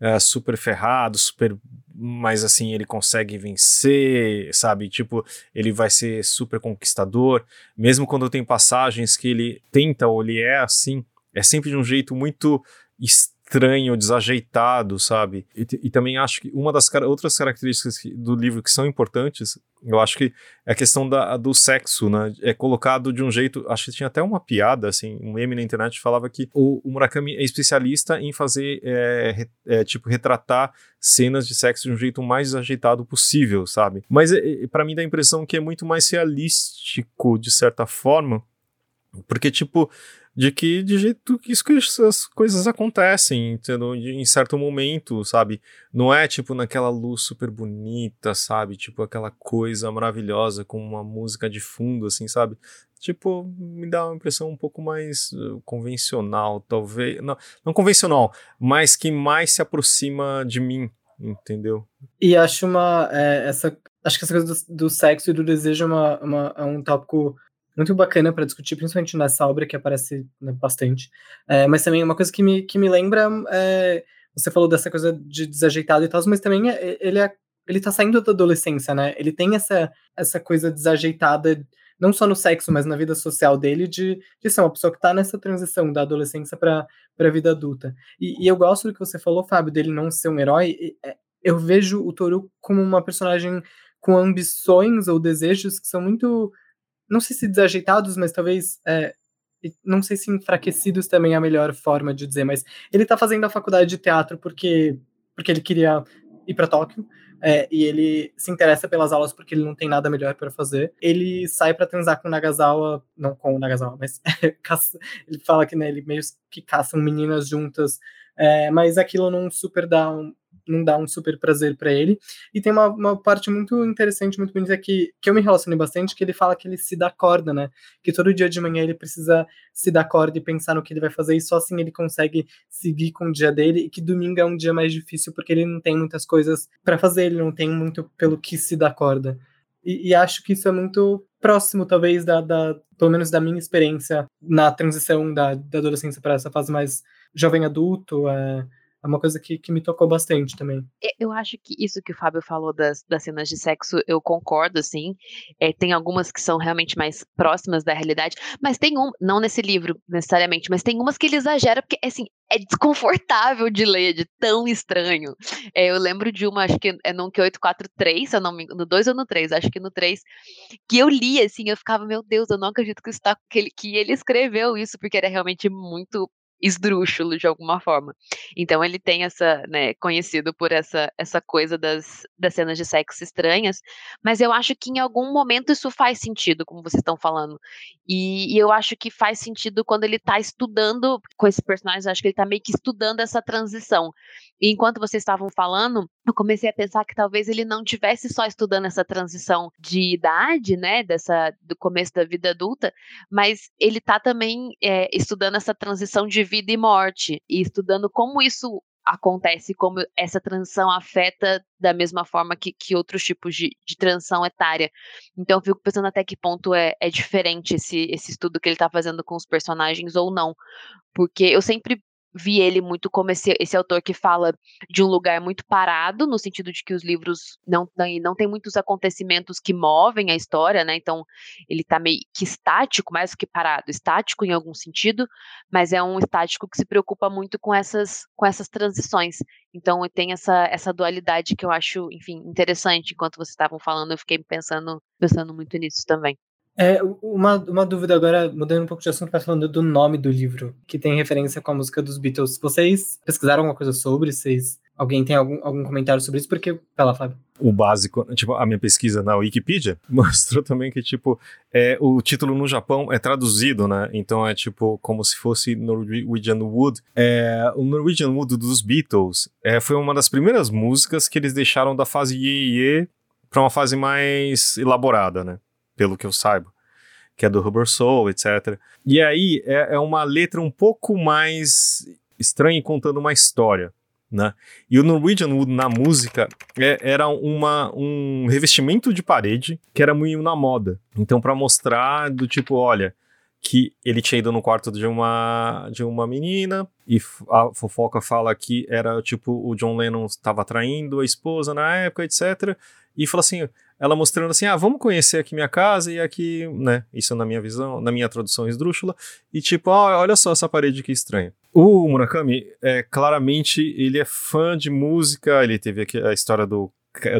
uh, super ferrado, super mas assim, ele consegue vencer, sabe? Tipo, ele vai ser super conquistador, mesmo quando tem passagens que ele tenta ou ele é assim, é sempre de um jeito muito estranho, desajeitado, sabe? E, e, também acho que uma das outras características do livro que são importantes, eu acho que é a questão da, do sexo, né? É colocado de um jeito. Acho que tinha até uma piada, assim, um meme na internet falava que o, o Murakami é especialista em fazer, é, é, tipo, retratar cenas de sexo de um jeito mais ajeitado possível, sabe? Mas é, para mim dá a impressão que é muito mais realístico, de certa forma, porque, tipo, de que de jeito que isso essas coisas acontecem, entendeu? em certo momento, sabe? Não é tipo naquela luz super bonita, sabe? Tipo aquela coisa maravilhosa com uma música de fundo, assim, sabe? Tipo, me dá uma impressão um pouco mais uh, convencional, talvez. Não, não convencional, mas que mais se aproxima de mim, entendeu? E acho uma. É, essa, acho que essa coisa do, do, sexo e do desejo é, uma, uma, é um tópico muito bacana para discutir, principalmente nessa obra que aparece né, bastante. É, mas também uma coisa que me, que me lembra é, você falou dessa coisa de desajeitado e tal, mas também é, ele é, ele tá saindo da adolescência, né? Ele tem essa, essa coisa desajeitada, não só no sexo, mas na vida social dele, de, de ser uma pessoa que tá nessa transição da adolescência para a vida adulta. E, e, eu gosto do que você falou, Fábio, dele não ser um herói. É, eu vejo o Toru como uma personagem com ambições ou desejos que são muito não sei se desajeitados, mas talvez. É, não sei se enfraquecidos também é a melhor forma de dizer, mas ele tá fazendo a faculdade de teatro porque, porque ele queria ir para Tóquio. É, e ele se interessa pelas aulas porque ele não tem nada melhor para fazer. Ele sai para transar com o Nagasawa, não com o Nagasawa, mas (laughs) ele fala que né, ele meio que caçam meninas juntas, é, mas aquilo não super dá um, não dá um super prazer para ele. E tem uma, uma, parte muito interessante, muito bonita que, que eu me relacionei bastante, que ele fala que ele se dá corda, né? Que todo dia de manhã ele precisa se dar corda e pensar no que ele vai fazer, e só assim ele consegue seguir com o dia dele, e que domingo é um dia mais difícil porque ele não tem muitas coisas para fazer, ele não tem muito pelo que se dar corda. E, e, acho que isso é muito próximo, talvez, da, da, pelo menos da minha experiência na transição da, da adolescência para essa fase mais jovem adulto. É, é uma coisa que, que me tocou bastante também. Eu acho que isso que o Fábio falou das, das cenas de sexo, eu concordo, assim. É, tem algumas que são realmente mais próximas da realidade, mas tem um, não nesse livro necessariamente, mas tem umas que ele exagera, porque, assim, é desconfortável de ler, de tão estranho. É, eu lembro de uma, acho que é no 843, se eu não me no 2 ou no 3, acho que no 3, que eu li, assim, eu ficava, meu Deus, eu não acredito que, isso tá, que, ele, que ele escreveu isso, porque era realmente muito esdrúxulo de alguma forma. Então ele tem essa, né, conhecido por essa, essa coisa das, das cenas de sexo estranhas, mas eu acho que em algum momento isso faz sentido, como vocês estão falando. E, e eu acho que faz sentido quando ele está estudando com esses personagens, acho que ele está meio que estudando essa transição. E enquanto vocês estavam falando, eu comecei a pensar que talvez ele não tivesse só estudando essa transição de idade, né, dessa do começo da vida adulta, mas ele está também é, estudando essa transição de vida e morte e estudando como isso acontece, como essa transição afeta da mesma forma que, que outros tipos de, de transição etária. Então eu fico pensando até que ponto é, é diferente esse, esse estudo que ele está fazendo com os personagens ou não. Porque eu sempre vi ele muito como esse, esse autor que fala de um lugar muito parado, no sentido de que os livros não, não tem muitos acontecimentos que movem a história, né? Então ele tá meio que estático, mais do que parado, estático em algum sentido, mas é um estático que se preocupa muito com essas, com essas transições. Então tem essa, essa dualidade que eu acho, enfim, interessante. Enquanto vocês estavam falando, eu fiquei pensando, pensando muito nisso também. É, uma, uma dúvida agora, mudando um pouco de assunto, mas falando do nome do livro, que tem referência com a música dos Beatles. Vocês pesquisaram alguma coisa sobre? Vocês, alguém tem algum, algum comentário sobre isso? Porque, fala, Fábio. O básico, tipo, a minha pesquisa na Wikipedia (laughs) mostrou também que, tipo, é, o título no Japão é traduzido, né? Então é, tipo, como se fosse Norwegian Wood. É, o Norwegian Wood dos Beatles é, foi uma das primeiras músicas que eles deixaram da fase Ye Ye para uma fase mais elaborada, né? Pelo que eu saiba, que é do Rubber Soul, etc. E aí é, é uma letra um pouco mais estranha contando uma história. Né? E o Norwegian Wood na música é, era uma, um revestimento de parede que era muito na moda. Então, para mostrar do tipo, olha, que ele tinha ido no quarto de uma, de uma menina e a fofoca fala que era tipo o John Lennon estava traindo a esposa na época, etc. E fala assim: ela mostrando assim: ah, vamos conhecer aqui minha casa e aqui, né? Isso na minha visão, na minha tradução esdrúxula. E tipo, ah, olha só essa parede que estranha. O Murakami, é, claramente, ele é fã de música, ele teve aqui a história do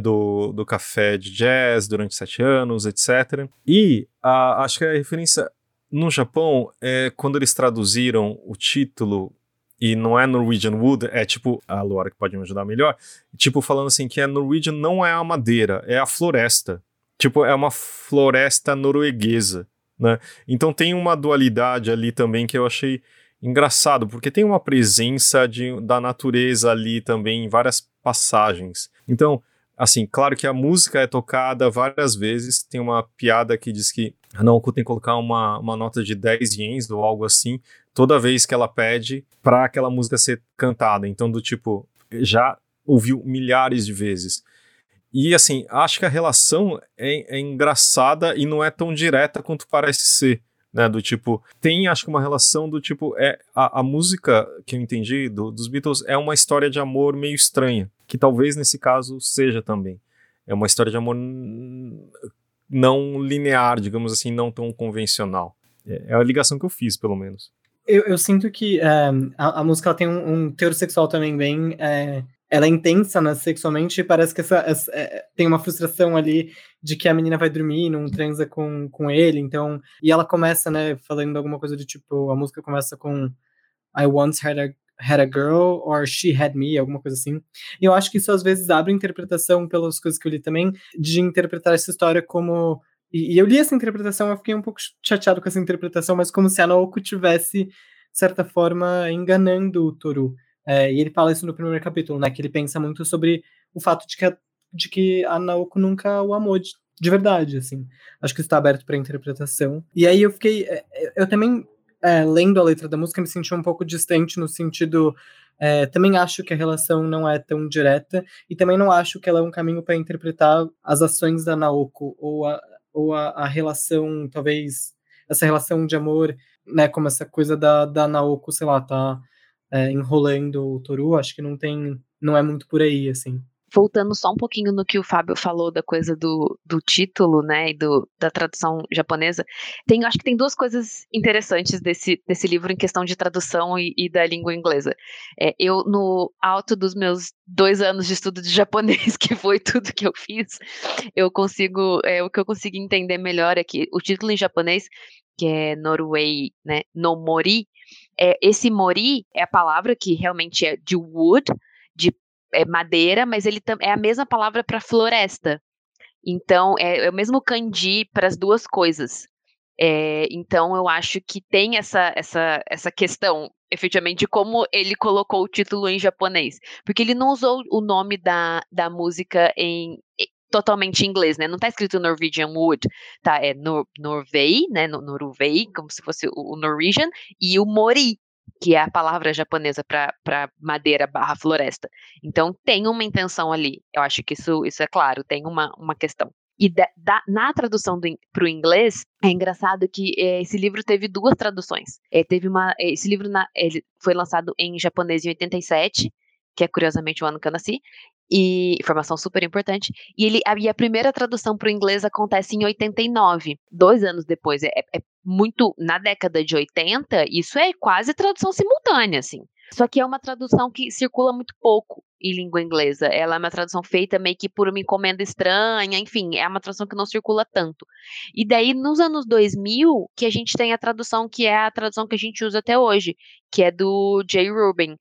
do, do café de jazz durante sete anos, etc. E a, acho que a referência no Japão é quando eles traduziram o título e não é Norwegian Wood, é tipo, a Luara que pode me ajudar melhor, tipo falando assim que a Norwegian não é a madeira, é a floresta. Tipo, é uma floresta norueguesa, né? Então tem uma dualidade ali também que eu achei engraçado, porque tem uma presença de, da natureza ali também em várias passagens. Então, assim, claro que a música é tocada várias vezes, tem uma piada que diz que a Naoko tem que colocar uma, uma nota de 10 ienes ou algo assim, toda vez que ela pede para aquela música ser cantada. Então, do tipo, já ouviu milhares de vezes. E assim, acho que a relação é, é engraçada e não é tão direta quanto parece ser né? Do tipo, tem acho que uma relação do tipo, é a, a música que eu entendi do, dos Beatles é uma história de amor meio estranha, que talvez nesse caso seja também. É uma história de amor não linear, digamos assim, não tão convencional. É, é a ligação que eu fiz, pelo menos. Eu, eu sinto que é, a, a, música tem um, um teor sexual também bem é, ela é intensa né, sexualmente e parece que essa, essa é, tem uma frustração ali de que a menina vai dormir, não transa com, com ele, então. E ela começa, né, falando alguma coisa do tipo, a música começa com I once had a, had a girl or she had me, alguma coisa assim. E eu acho que isso às vezes abre interpretação, pelas coisas que eu li também, de interpretar essa história como. E, e eu li essa interpretação, eu fiquei um pouco chateado com essa interpretação, mas como se a Naoko tivesse, de certa forma, enganando o Toru. É, e ele fala isso no primeiro capítulo, né? Que ele pensa muito sobre o fato de que a, de que a Naoko nunca o amou de, de verdade, assim. Acho que está aberto para interpretação. E aí eu fiquei. É, é, eu também, é, lendo a letra da música, me senti um pouco distante no sentido. É, também acho que a relação não é tão direta e também não acho que ela é um caminho para interpretar as ações da Naoko ou a, ou a, a relação, talvez, essa relação de amor, né, como essa coisa da, da Naoko, sei lá, tá é, enrolando o Toru, acho que não tem, não é muito por aí, assim. Voltando só um pouquinho no que o Fábio falou da coisa do, do título, né, e do, da tradução japonesa, tem, acho que tem duas coisas interessantes desse, desse livro em questão de tradução e, e da língua inglesa. É, eu, no alto dos meus dois anos de estudo de japonês, (laughs) que foi tudo que eu fiz, eu consigo, é, o que eu consigo entender melhor é que o título em japonês, que é Norway, né, no Mori, é, esse mori é a palavra que realmente é de wood, é madeira, mas ele é a mesma palavra para floresta. Então, é, é, o mesmo kanji para as duas coisas. É, então, eu acho que tem essa, essa, essa questão, efetivamente, de como ele colocou o título em japonês. Porque ele não usou o nome da, da música em, totalmente em inglês, né? Não tá escrito Norwegian Wood, tá? É Nor Norvei, né? Noruvei, como se fosse o, Norwegian, e o Mori, que é a palavra japonesa para madeira barra floresta. Então tem uma intenção ali. Eu acho que isso, isso é claro, tem uma, uma questão. E da, da, na tradução para o inglês, é engraçado que é, esse livro teve duas traduções. É, teve uma, esse livro na, foi lançado em japonês em 87, que é curiosamente o ano que eu nasci, e informação super importante. E ele e a primeira tradução para o inglês acontece em 89, dois anos depois. É, é, muito na década de 80, isso é quase tradução simultânea, assim. Só que é uma tradução que circula muito pouco em língua inglesa. Ela é uma tradução feita meio que por uma encomenda estranha, enfim, é uma tradução que não circula tanto. E daí, nos anos 2000, que a gente tem a tradução que é a tradução que a gente usa até hoje, que é do Jay Rubin,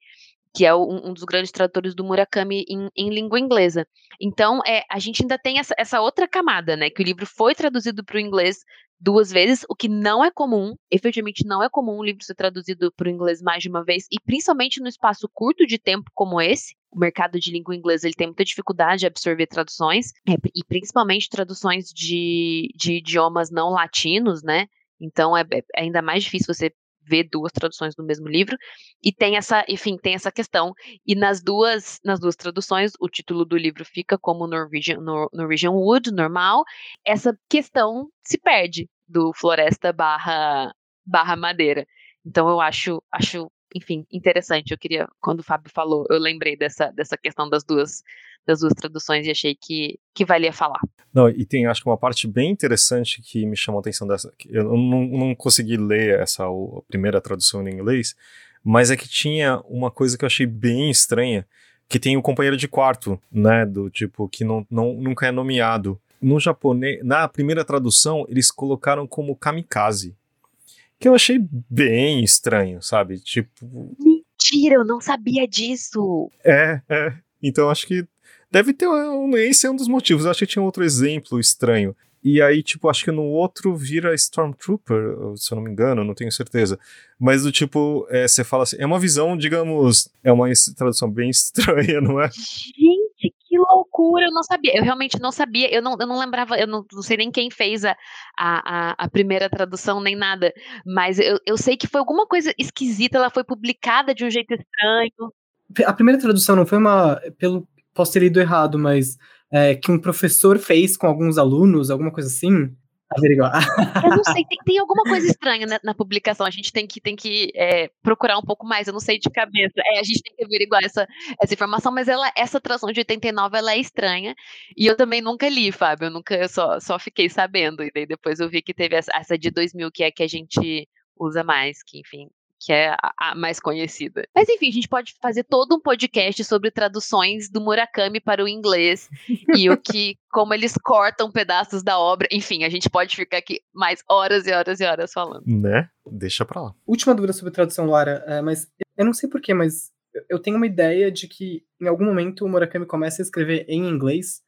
que é um, um, dos grandes tradutores do Murakami em, em língua inglesa. Então, é, a gente ainda tem essa, essa outra camada, né? Que o livro foi traduzido para o inglês duas vezes, o que não é comum, efetivamente não é comum um livro ser traduzido para o inglês mais de uma vez, e principalmente no espaço curto de tempo como esse, o mercado de língua inglesa ele tem muita dificuldade de absorver traduções, é, e principalmente traduções de, de idiomas não latinos, né? Então é, é ainda mais difícil você ver duas traduções do mesmo livro e tem essa, enfim, tem essa questão. E nas duas, nas duas traduções, o título do livro fica como Norwegian, Nor, Norwegian Wood, normal. Essa questão se perde do floresta barra barra madeira. Então eu acho, acho enfim, interessante. Eu queria, quando o Fábio falou, eu lembrei dessa, dessa questão das duas, das duas traduções e achei que, que valia falar. Não, e tem, acho que uma parte bem interessante que me chamou a atenção dessa. Eu não, não consegui ler essa a primeira tradução em inglês, mas é que tinha uma coisa que eu achei bem estranha, que tem o companheiro de quarto, né, do tipo, que não, não, nunca é nomeado. No japonês, na primeira tradução, eles colocaram como kamikaze que eu achei bem estranho, sabe? Tipo. Mentira, eu não sabia disso. É, é. Então acho que deve ter um, esse é um dos motivos. Eu acho que tinha outro exemplo estranho. E aí, tipo, acho que no outro vira Stormtrooper, se eu não me engano, não tenho certeza. Mas do tipo, é, você fala assim, é uma visão, digamos, é uma tradução bem (laughs) estranha, não é? Gente, loucura, eu não sabia. Eu realmente não sabia, eu não, eu não lembrava, eu não, não sei nem quem fez a, a, a, primeira tradução, nem nada. Mas eu, eu sei que foi alguma coisa esquisita, ela foi publicada de um jeito estranho. A primeira tradução não foi uma. Pelo, posso ter lido errado, mas é, que um professor fez com alguns alunos, alguma coisa assim? Averiguar. Eu não sei, tem, tem alguma coisa estranha na, na, publicação. A gente tem que, tem que é, procurar um pouco mais. Eu não sei de cabeça. É, a gente tem que averiguar essa, essa informação, mas ela, essa tradução de 89 ela é estranha. E eu também nunca li, Fábio. Eu nunca, eu só, só fiquei sabendo. E daí depois eu vi que teve essa, essa de 2000, que é que a gente usa mais, que enfim, que é a, mais conhecida. Mas enfim, a gente pode fazer todo um podcast sobre traduções do Murakami para o inglês e o que, (laughs) como eles cortam pedaços da obra. Enfim, a gente pode ficar aqui mais horas e horas e horas falando. Né? Deixa pra lá. Última dúvida sobre tradução, Lara, é, mas eu não sei porquê, mas eu tenho uma ideia de que em algum momento o Murakami começa a escrever em inglês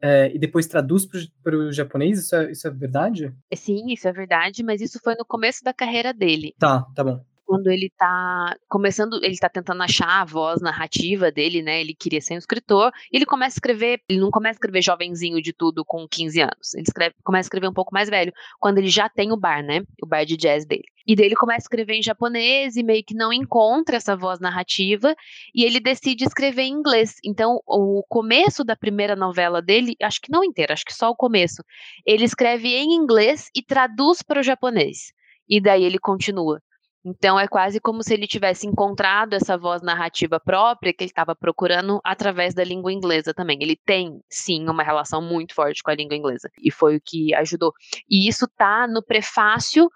é, e depois traduz para o japonês? Isso é, isso é verdade? Sim, isso é verdade, mas isso foi no começo da carreira dele. Tá, tá bom quando ele tá começando, ele tá tentando achar a voz narrativa dele, né? Ele queria ser um escritor, e ele começa a escrever, ele não começa a escrever jovenzinho de tudo com 15 anos. Ele escreve, começa a escrever um pouco mais velho, quando ele já tem o bar, né? O bar de jazz dele. E daí ele começa a escrever em japonês e meio que não encontra essa voz narrativa, e ele decide escrever em inglês. Então, o começo da primeira novela dele, acho que não inteira, acho que só o começo, ele escreve em inglês e traduz para o japonês. E daí ele continua. Então é quase como se ele tivesse encontrado essa voz narrativa própria que ele estava procurando através da língua inglesa também. Ele tem, sim, uma relação muito forte com a língua inglesa e foi o que ajudou. E isso tá no prefácio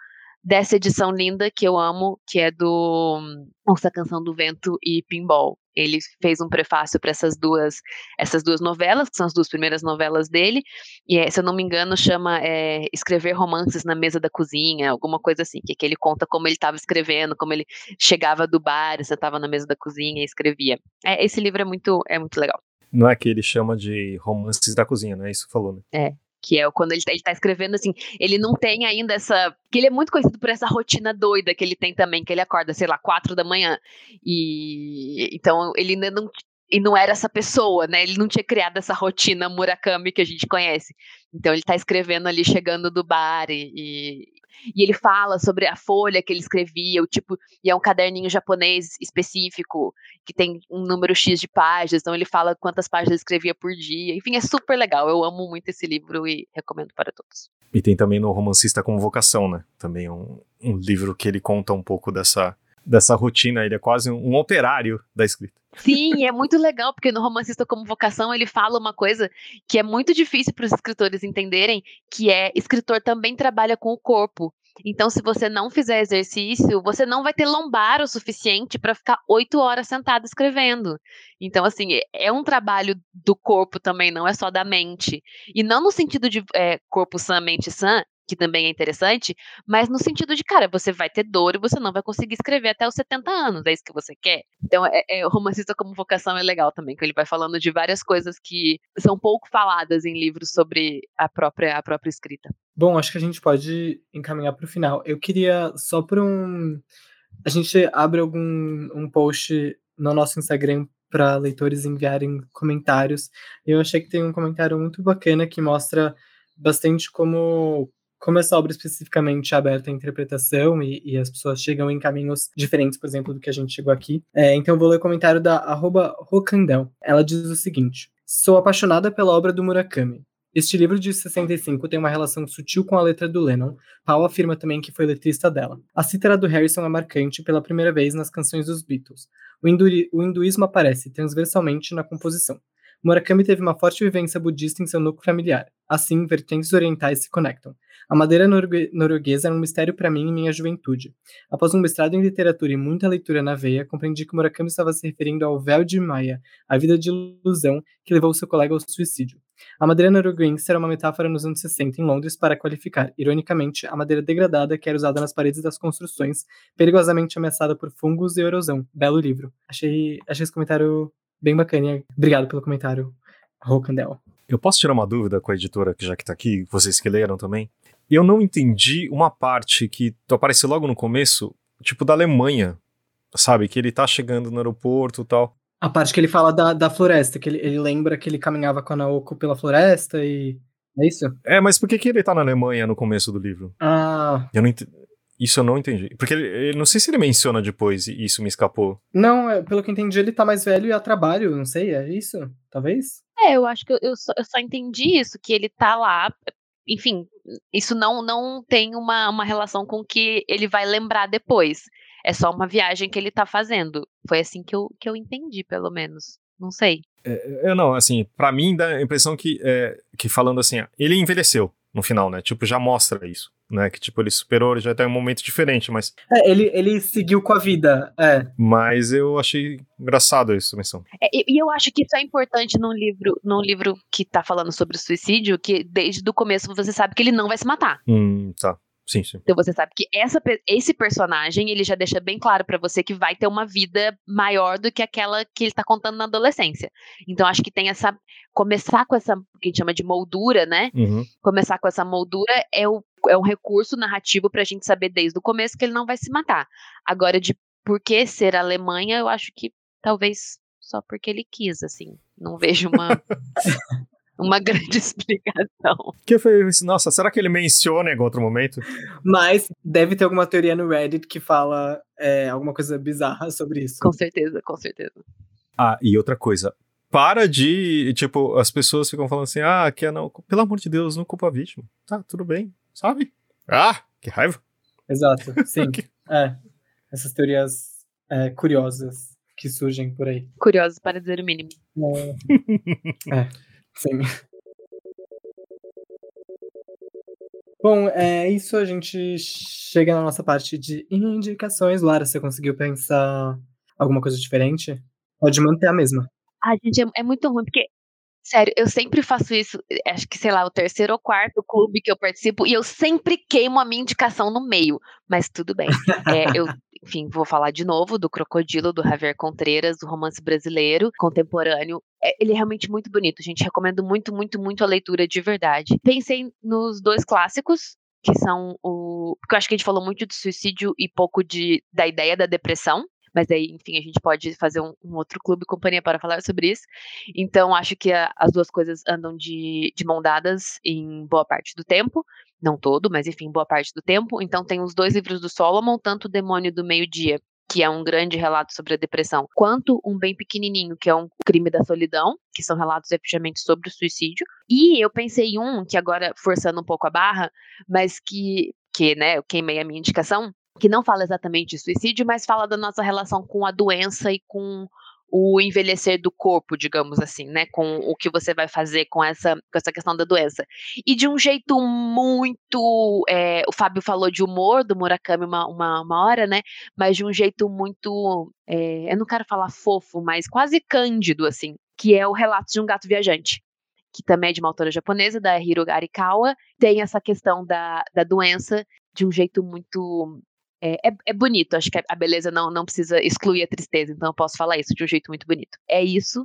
dessa edição linda que eu amo, que é do Ouça a Canção do Vento e Pinball. Ele fez um prefácio para essas duas essas duas novelas, que são as duas primeiras novelas dele, e é, se eu não me engano chama é, Escrever Romances na Mesa da Cozinha, alguma coisa assim, que, que ele conta como ele estava escrevendo, como ele chegava do bar, sentava na mesa da cozinha e escrevia. É, esse livro é muito, é muito legal. Não é que ele chama de romances da cozinha, não é isso que falou, né? É, que é quando ele, tá, ele tá escrevendo assim, ele não tem ainda essa. Que ele é muito conhecido por essa rotina doida que ele tem também, que ele acorda, sei lá, quatro da manhã. E então ele ainda não. E não era essa pessoa, né? Ele não tinha criado essa rotina Murakami que a gente conhece. Então ele tá escrevendo ali, chegando do bar e, e ele fala sobre a folha que ele escrevia, o tipo, e é um caderninho japonês específico, que tem um número X de páginas, então ele fala quantas páginas ele escrevia por dia. Enfim, é super legal. Eu amo muito esse livro e recomendo para todos. E tem também no Romancista com Vocação, né? Também um, um livro que ele conta um pouco dessa, dessa rotina, ele é quase um, um operário da escrita. Sim, é muito legal, porque no Romancista como Vocação ele fala uma coisa que é muito difícil para os escritores entenderem, que é escritor também trabalha com o corpo. Então, se você não fizer exercício, você não vai ter lombar o suficiente para ficar oito horas sentado escrevendo. Então, assim, é um trabalho do corpo também, não é só da mente. E não no sentido de é, corpo sã, mente sã, que também é interessante, mas no sentido de, cara, você vai ter dor e você não vai conseguir escrever até os 70 anos, é isso que você quer. Então, é, é, o romancista como vocação é legal também, que ele vai falando de várias coisas que são pouco faladas em livros sobre a própria, a própria escrita. Bom, acho que a gente pode encaminhar para o final. Eu queria só para um. A gente abre algum um post no nosso Instagram para leitores enviarem comentários. Eu achei que tem um comentário muito bacana que mostra bastante como como essa obra especificamente é aberta à interpretação e, e, as pessoas chegam em caminhos diferentes, por exemplo, do que a gente chegou aqui. É, então vou ler o comentário da arroba Rocandel. Ela diz o seguinte: Sou apaixonada pela obra do Murakami. Este livro de 65 tem uma relação sutil com a letra do Lennon. Paul afirma também que foi letrista dela. A cítara do Harrison é marcante pela primeira vez nas canções dos Beatles. O, hindu o hinduísmo aparece transversalmente na composição. Murakami teve uma forte vivência budista em seu núcleo familiar. Assim, vertentes orientais se conectam. A madeira norueguesa era um mistério para mim em minha juventude. Após um mestrado em literatura e muita leitura na veia, compreendi que Murakami estava se referindo ao véu de Maia, a vida de ilusão que levou seu colega ao suicídio. A madeira norueguense era uma metáfora nos anos 60 em Londres para qualificar, ironicamente, a madeira degradada que era usada nas paredes das construções, perigosamente ameaçada por fungos e erosão. Belo livro. Achei, achei esse comentário bem bacana. Obrigado pelo comentário, Rocandel. Eu posso tirar uma dúvida com a editora, que já que tá aqui, vocês que leram também? Eu não entendi uma parte que aparece logo no começo, tipo da Alemanha, sabe? Que ele tá chegando no aeroporto e tal. A parte que ele fala da, da floresta, que ele, ele lembra que ele caminhava com a Naoko pela floresta e. É isso? É, mas por que, que ele tá na Alemanha no começo do livro? Ah. Eu não ent... Isso eu não entendi. Porque ele, ele, não sei se ele menciona depois e isso me escapou. Não, é, pelo que entendi, ele tá mais velho e a trabalho, não sei, é isso? Talvez? É, eu acho que eu, eu, só, eu só entendi isso, que ele tá lá. Enfim, isso não, não tem uma, uma relação com o que ele vai lembrar depois. É só uma viagem que ele tá fazendo. Foi assim que eu, que eu entendi, pelo menos. Não sei. É, eu não, assim, para mim dá a impressão que, é, que falando assim, ele envelheceu no final, né? Tipo, já mostra isso, né? Que, tipo, ele superou, ele já tá em um momento diferente, mas... É, ele, ele seguiu com a vida, é. Mas eu achei engraçado isso, menção. É, e eu acho que isso é importante num livro, num livro que tá falando sobre suicídio, que desde o começo você sabe que ele não vai se matar. Hum, tá. Sim, sim. Então você sabe que essa, esse personagem, ele já deixa bem claro para você que vai ter uma vida maior do que aquela que ele tá contando na adolescência. Então acho que tem essa começar com essa que a gente chama de moldura, né? Uhum. Começar com essa moldura é, o, é um recurso narrativo pra gente saber desde o começo que ele não vai se matar. Agora de por que ser Alemanha, eu acho que talvez só porque ele quis, assim. Não vejo uma (laughs) uma (laughs) grande explicação. Que foi isso? Nossa, será que ele menciona em outro momento? Mas deve ter alguma teoria no Reddit que fala é, alguma coisa bizarra sobre isso. Com certeza, com certeza. Ah, e outra coisa. Para de, tipo, as pessoas ficam falando assim, ah, que é não, pelo amor de Deus, não culpa a vítima. Tá, tudo bem, sabe? Ah, que raiva. Exato, (laughs) sim. é, essas teorias é, curiosas que surgem por aí. Curiosas para dizer o mínimo. É. (laughs) é. Sim. Bom, é isso. A gente chega na nossa parte de indicações. Lara, você conseguiu pensar alguma coisa diferente? Pode manter a mesma. Ah, gente, é, é muito ruim, porque Sério, eu sempre faço isso, acho que, sei lá, o terceiro ou quarto clube que eu participo, e eu sempre queimo a minha indicação no meio, mas tudo bem. É, eu, enfim, vou falar de novo do Crocodilo, do Javier Contreras, do romance brasileiro, contemporâneo. É, ele é realmente muito bonito, gente. Recomendo muito, muito, muito a leitura de verdade. Pensei nos dois clássicos, que são o. Porque eu acho que a gente falou muito de suicídio e pouco de, da ideia da depressão. Mas aí, enfim, a gente pode fazer um, um outro clube companhia para falar sobre isso. Então, acho que a, as duas coisas andam de, de mão dadas em boa parte do tempo. Não todo, mas enfim, boa parte do tempo. Então, tem os dois livros do Solomon, tanto o Demônio do Meio-Dia, que é um grande relato sobre a depressão, quanto um bem pequenininho, que é um crime da solidão, que são relatos efetivamente sobre o suicídio. E eu pensei em um, que agora forçando um pouco a barra, mas que, que né, eu queimei a minha indicação, que não fala exatamente de suicídio, mas fala da nossa relação com a doença e com o envelhecer do corpo, digamos assim, né? Com o que você vai fazer com essa, com essa questão da doença. E de um jeito muito. É, o Fábio falou de humor do Murakami uma, uma, uma hora, né? Mas de um jeito muito. É, eu não quero falar fofo, mas quase cândido, assim. Que é o relato de um gato viajante. Que também é de uma autora japonesa, da Hiro Arikawa. Tem essa questão da, da doença de um jeito muito é, é, é, bonito, acho que a beleza não, não precisa excluir a tristeza, então eu posso falar isso de um jeito muito bonito. É isso,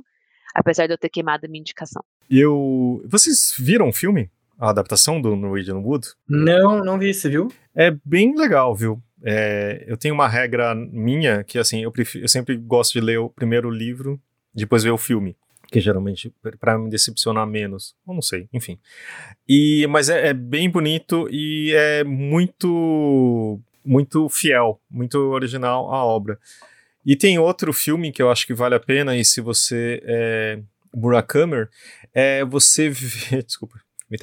apesar de eu ter queimado a minha indicação. Eu. Vocês viram o filme? A adaptação do Norwegian Wood? Não, não vi, você viu? É bem legal, viu? É, eu tenho uma regra minha que, assim, eu, prefiro, eu sempre gosto de ler o primeiro livro, depois ver o filme que geralmente para me decepcionar menos, eu não sei, enfim. E mas é, é, bem bonito e é muito muito fiel, muito original à obra. E tem outro filme que eu acho que vale a pena, e se você é Murakami, é você vê, (laughs) desculpa, me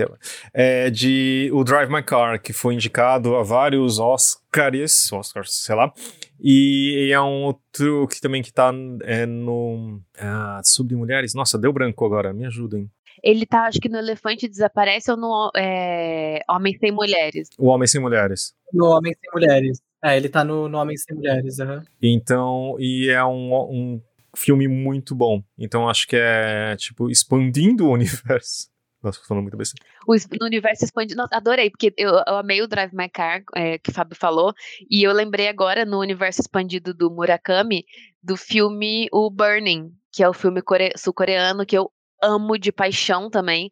é de o Drive My Car, que foi indicado a vários Oscars, Oscars, sei lá, e é um outro que também que tá é, no ah, sobre mulheres. Nossa, deu branco agora, me ajudem. Ele tá, acho que no Elefante Desaparece ou no é, Homem Sem Mulheres. O Homem Sem Mulheres. No Homem Sem Mulheres. É, ele tá no, no Homem Sem Mulheres, uhum. Então, e é um, um filme muito bom. Então, acho que é, tipo, expandindo o universo. (laughs) Nossa, falando muito bem. O no universo expandido. Nossa, adorei, porque eu, eu, amei o Drive My Car, é, que o Fábio falou. E eu lembrei agora, no universo expandido do Murakami, do filme O Burning, que é o filme sul-coreano que eu amo de paixão também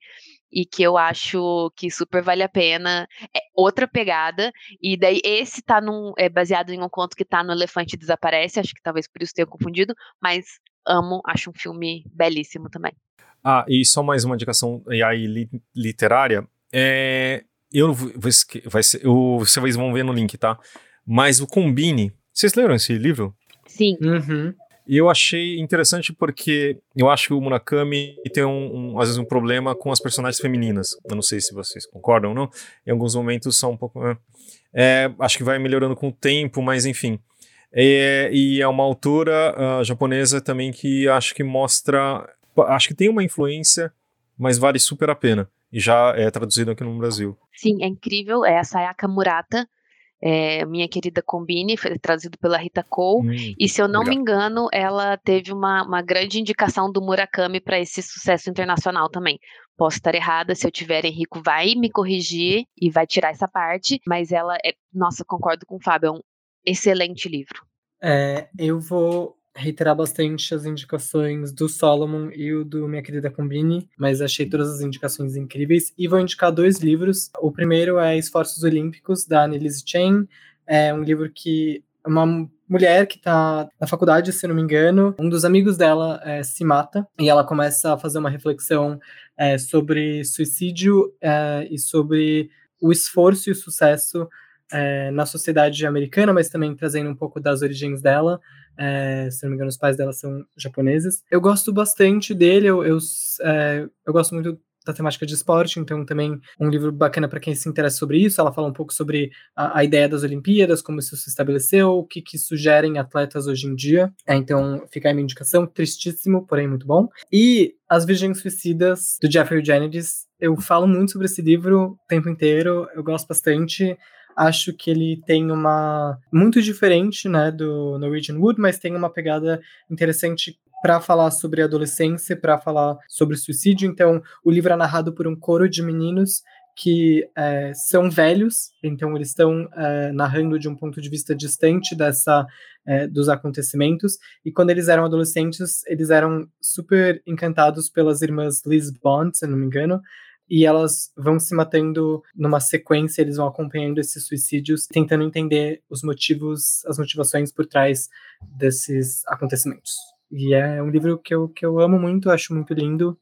e que eu acho que super vale a pena. É outra pegada. E daí esse tá num, é baseado em um conto que tá no Elefante Desaparece, acho que talvez por isso tenha confundido, mas amo, acho um filme belíssimo também. Ah, e só mais uma indicação aí li, literária. É, eu vou, vai ser, eu, vocês vão ver no link, tá? Mas o Combine. Vocês leram esse livro? Sim. Uhum. Eu achei interessante porque eu acho que o Murakami tem, um, um, às vezes, um problema com as personagens femininas. Eu não sei se vocês concordam ou não. Em alguns momentos são um pouco. É, é acho que vai melhorando com o tempo, mas enfim. É, e é uma autora uh, japonesa também que acho que mostra. Acho que tem uma influência, mas vale super a pena. E já é traduzido aqui no Brasil. Sim, é incrível. É a Sayaka Murata é, Minha Querida Combine, foi traduzido pela Rita Cole. Hum, e se eu não legal. me engano, ela teve uma, uma grande indicação do Murakami para esse sucesso internacional também. Posso estar errada, se eu tiver, Henrico vai me corrigir e vai tirar essa parte, mas ela é, nossa, concordo com o Fábio, é um excelente livro. É, eu vou reiterar bastante as indicações do Solomon e o do Minha Querida Combine, mas achei todas as indicações incríveis. E vou indicar dois livros. O primeiro é Esforços Olímpicos, da Annelise Chen. É um livro que uma mulher que está na faculdade, se não me engano, um dos amigos dela é, se mata e ela começa a fazer uma reflexão é, sobre suicídio é, e sobre o esforço e o sucesso na sociedade americana, mas também trazendo um pouco das origens dela. É, se não me engano, os pais dela são japoneses. Eu gosto bastante dele, eu, eu, é, eu gosto muito da temática de esporte, então também um livro bacana para quem se interessa sobre isso. Ela fala um pouco sobre a, a, ideia das Olimpíadas, como isso se estabeleceu, o que, que sugerem atletas hoje em dia. É, então fica aí minha indicação, tristíssimo, porém muito bom. E As Virgens Suicidas, do Jeffrey Jennings. Eu falo muito sobre esse livro o tempo inteiro, eu gosto bastante. Acho que ele tem uma muito diferente, né, do Norwegian Wood, mas tem uma pegada interessante para falar sobre adolescência, para falar sobre suicídio. Então, o livro é narrado por um coro de meninos que é, são velhos, então eles estão é, narrando de um ponto de vista distante dessa é, dos acontecimentos. E quando eles eram adolescentes, eles eram super encantados pelas irmãs Liz Bond, se não me engano, e elas vão se matando numa sequência, eles vão acompanhando esses suicídios, tentando entender os motivos, as motivações por trás desses acontecimentos. E é um livro que eu, que eu amo muito, acho muito lindo,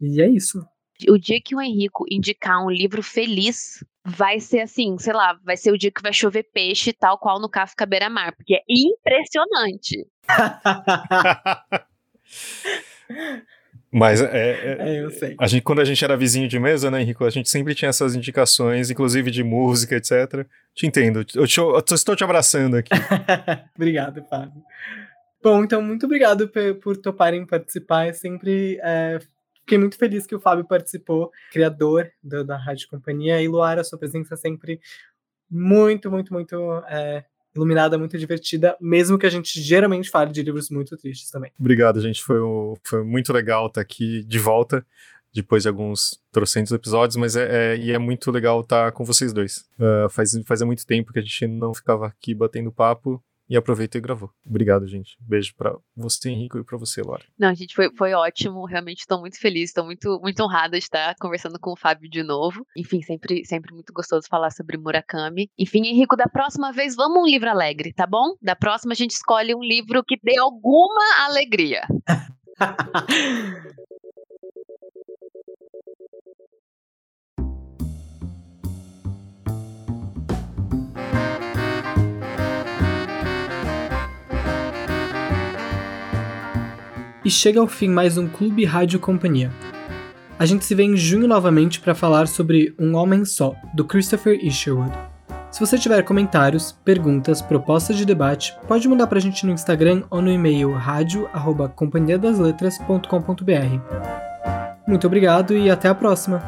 e é isso. O dia que o Henrico indicar um livro feliz, vai ser assim, sei lá, vai ser o dia que vai chover peixe, tal qual no Kafka Beira-Mar, porque é impressionante. (laughs) Mas é, é, eu sei. A gente, quando a gente era vizinho de mesa, né, Henrico, a gente sempre tinha essas indicações, inclusive de música, etc. Te entendo. Eu, te, eu estou te abraçando aqui. (laughs) obrigado, Fábio. Bom, então, muito obrigado por toparem participar. É sempre é, fiquei muito feliz que o Fábio participou, criador do, da Rádio Companhia. E Luara, sua presença é sempre muito, muito, muito é, iluminada, muito divertida, mesmo que a gente geralmente fale de livros muito tristes também. Obrigado, gente. Foi, foi muito legal estar aqui de volta depois de alguns trocentos episódios, mas é, é, e é muito legal estar com vocês dois. Uh, faz, fazia muito tempo que a gente não ficava aqui batendo papo e aproveitou e gravou. Obrigado, gente. Beijo para você, Henrique, e para você, Laura. Não, gente, foi, foi ótimo. Realmente estou muito feliz, estou muito, muito honrada de estar conversando com o Fábio de novo. Enfim, sempre, sempre muito gostoso falar sobre Murakami. Enfim, Henrico, da próxima vez vamos um livro alegre, tá bom? Da próxima a gente escolhe um livro que dê alguma alegria. (laughs) E chega ao fim mais um Clube Rádio Companhia. A gente se vê em junho novamente para falar sobre Um Homem Só, do Christopher Isherwood. Se você tiver comentários, perguntas, propostas de debate, pode mandar para a gente no Instagram ou no e-mail rádio@companhiadasletras.com.br. Muito obrigado e até a próxima!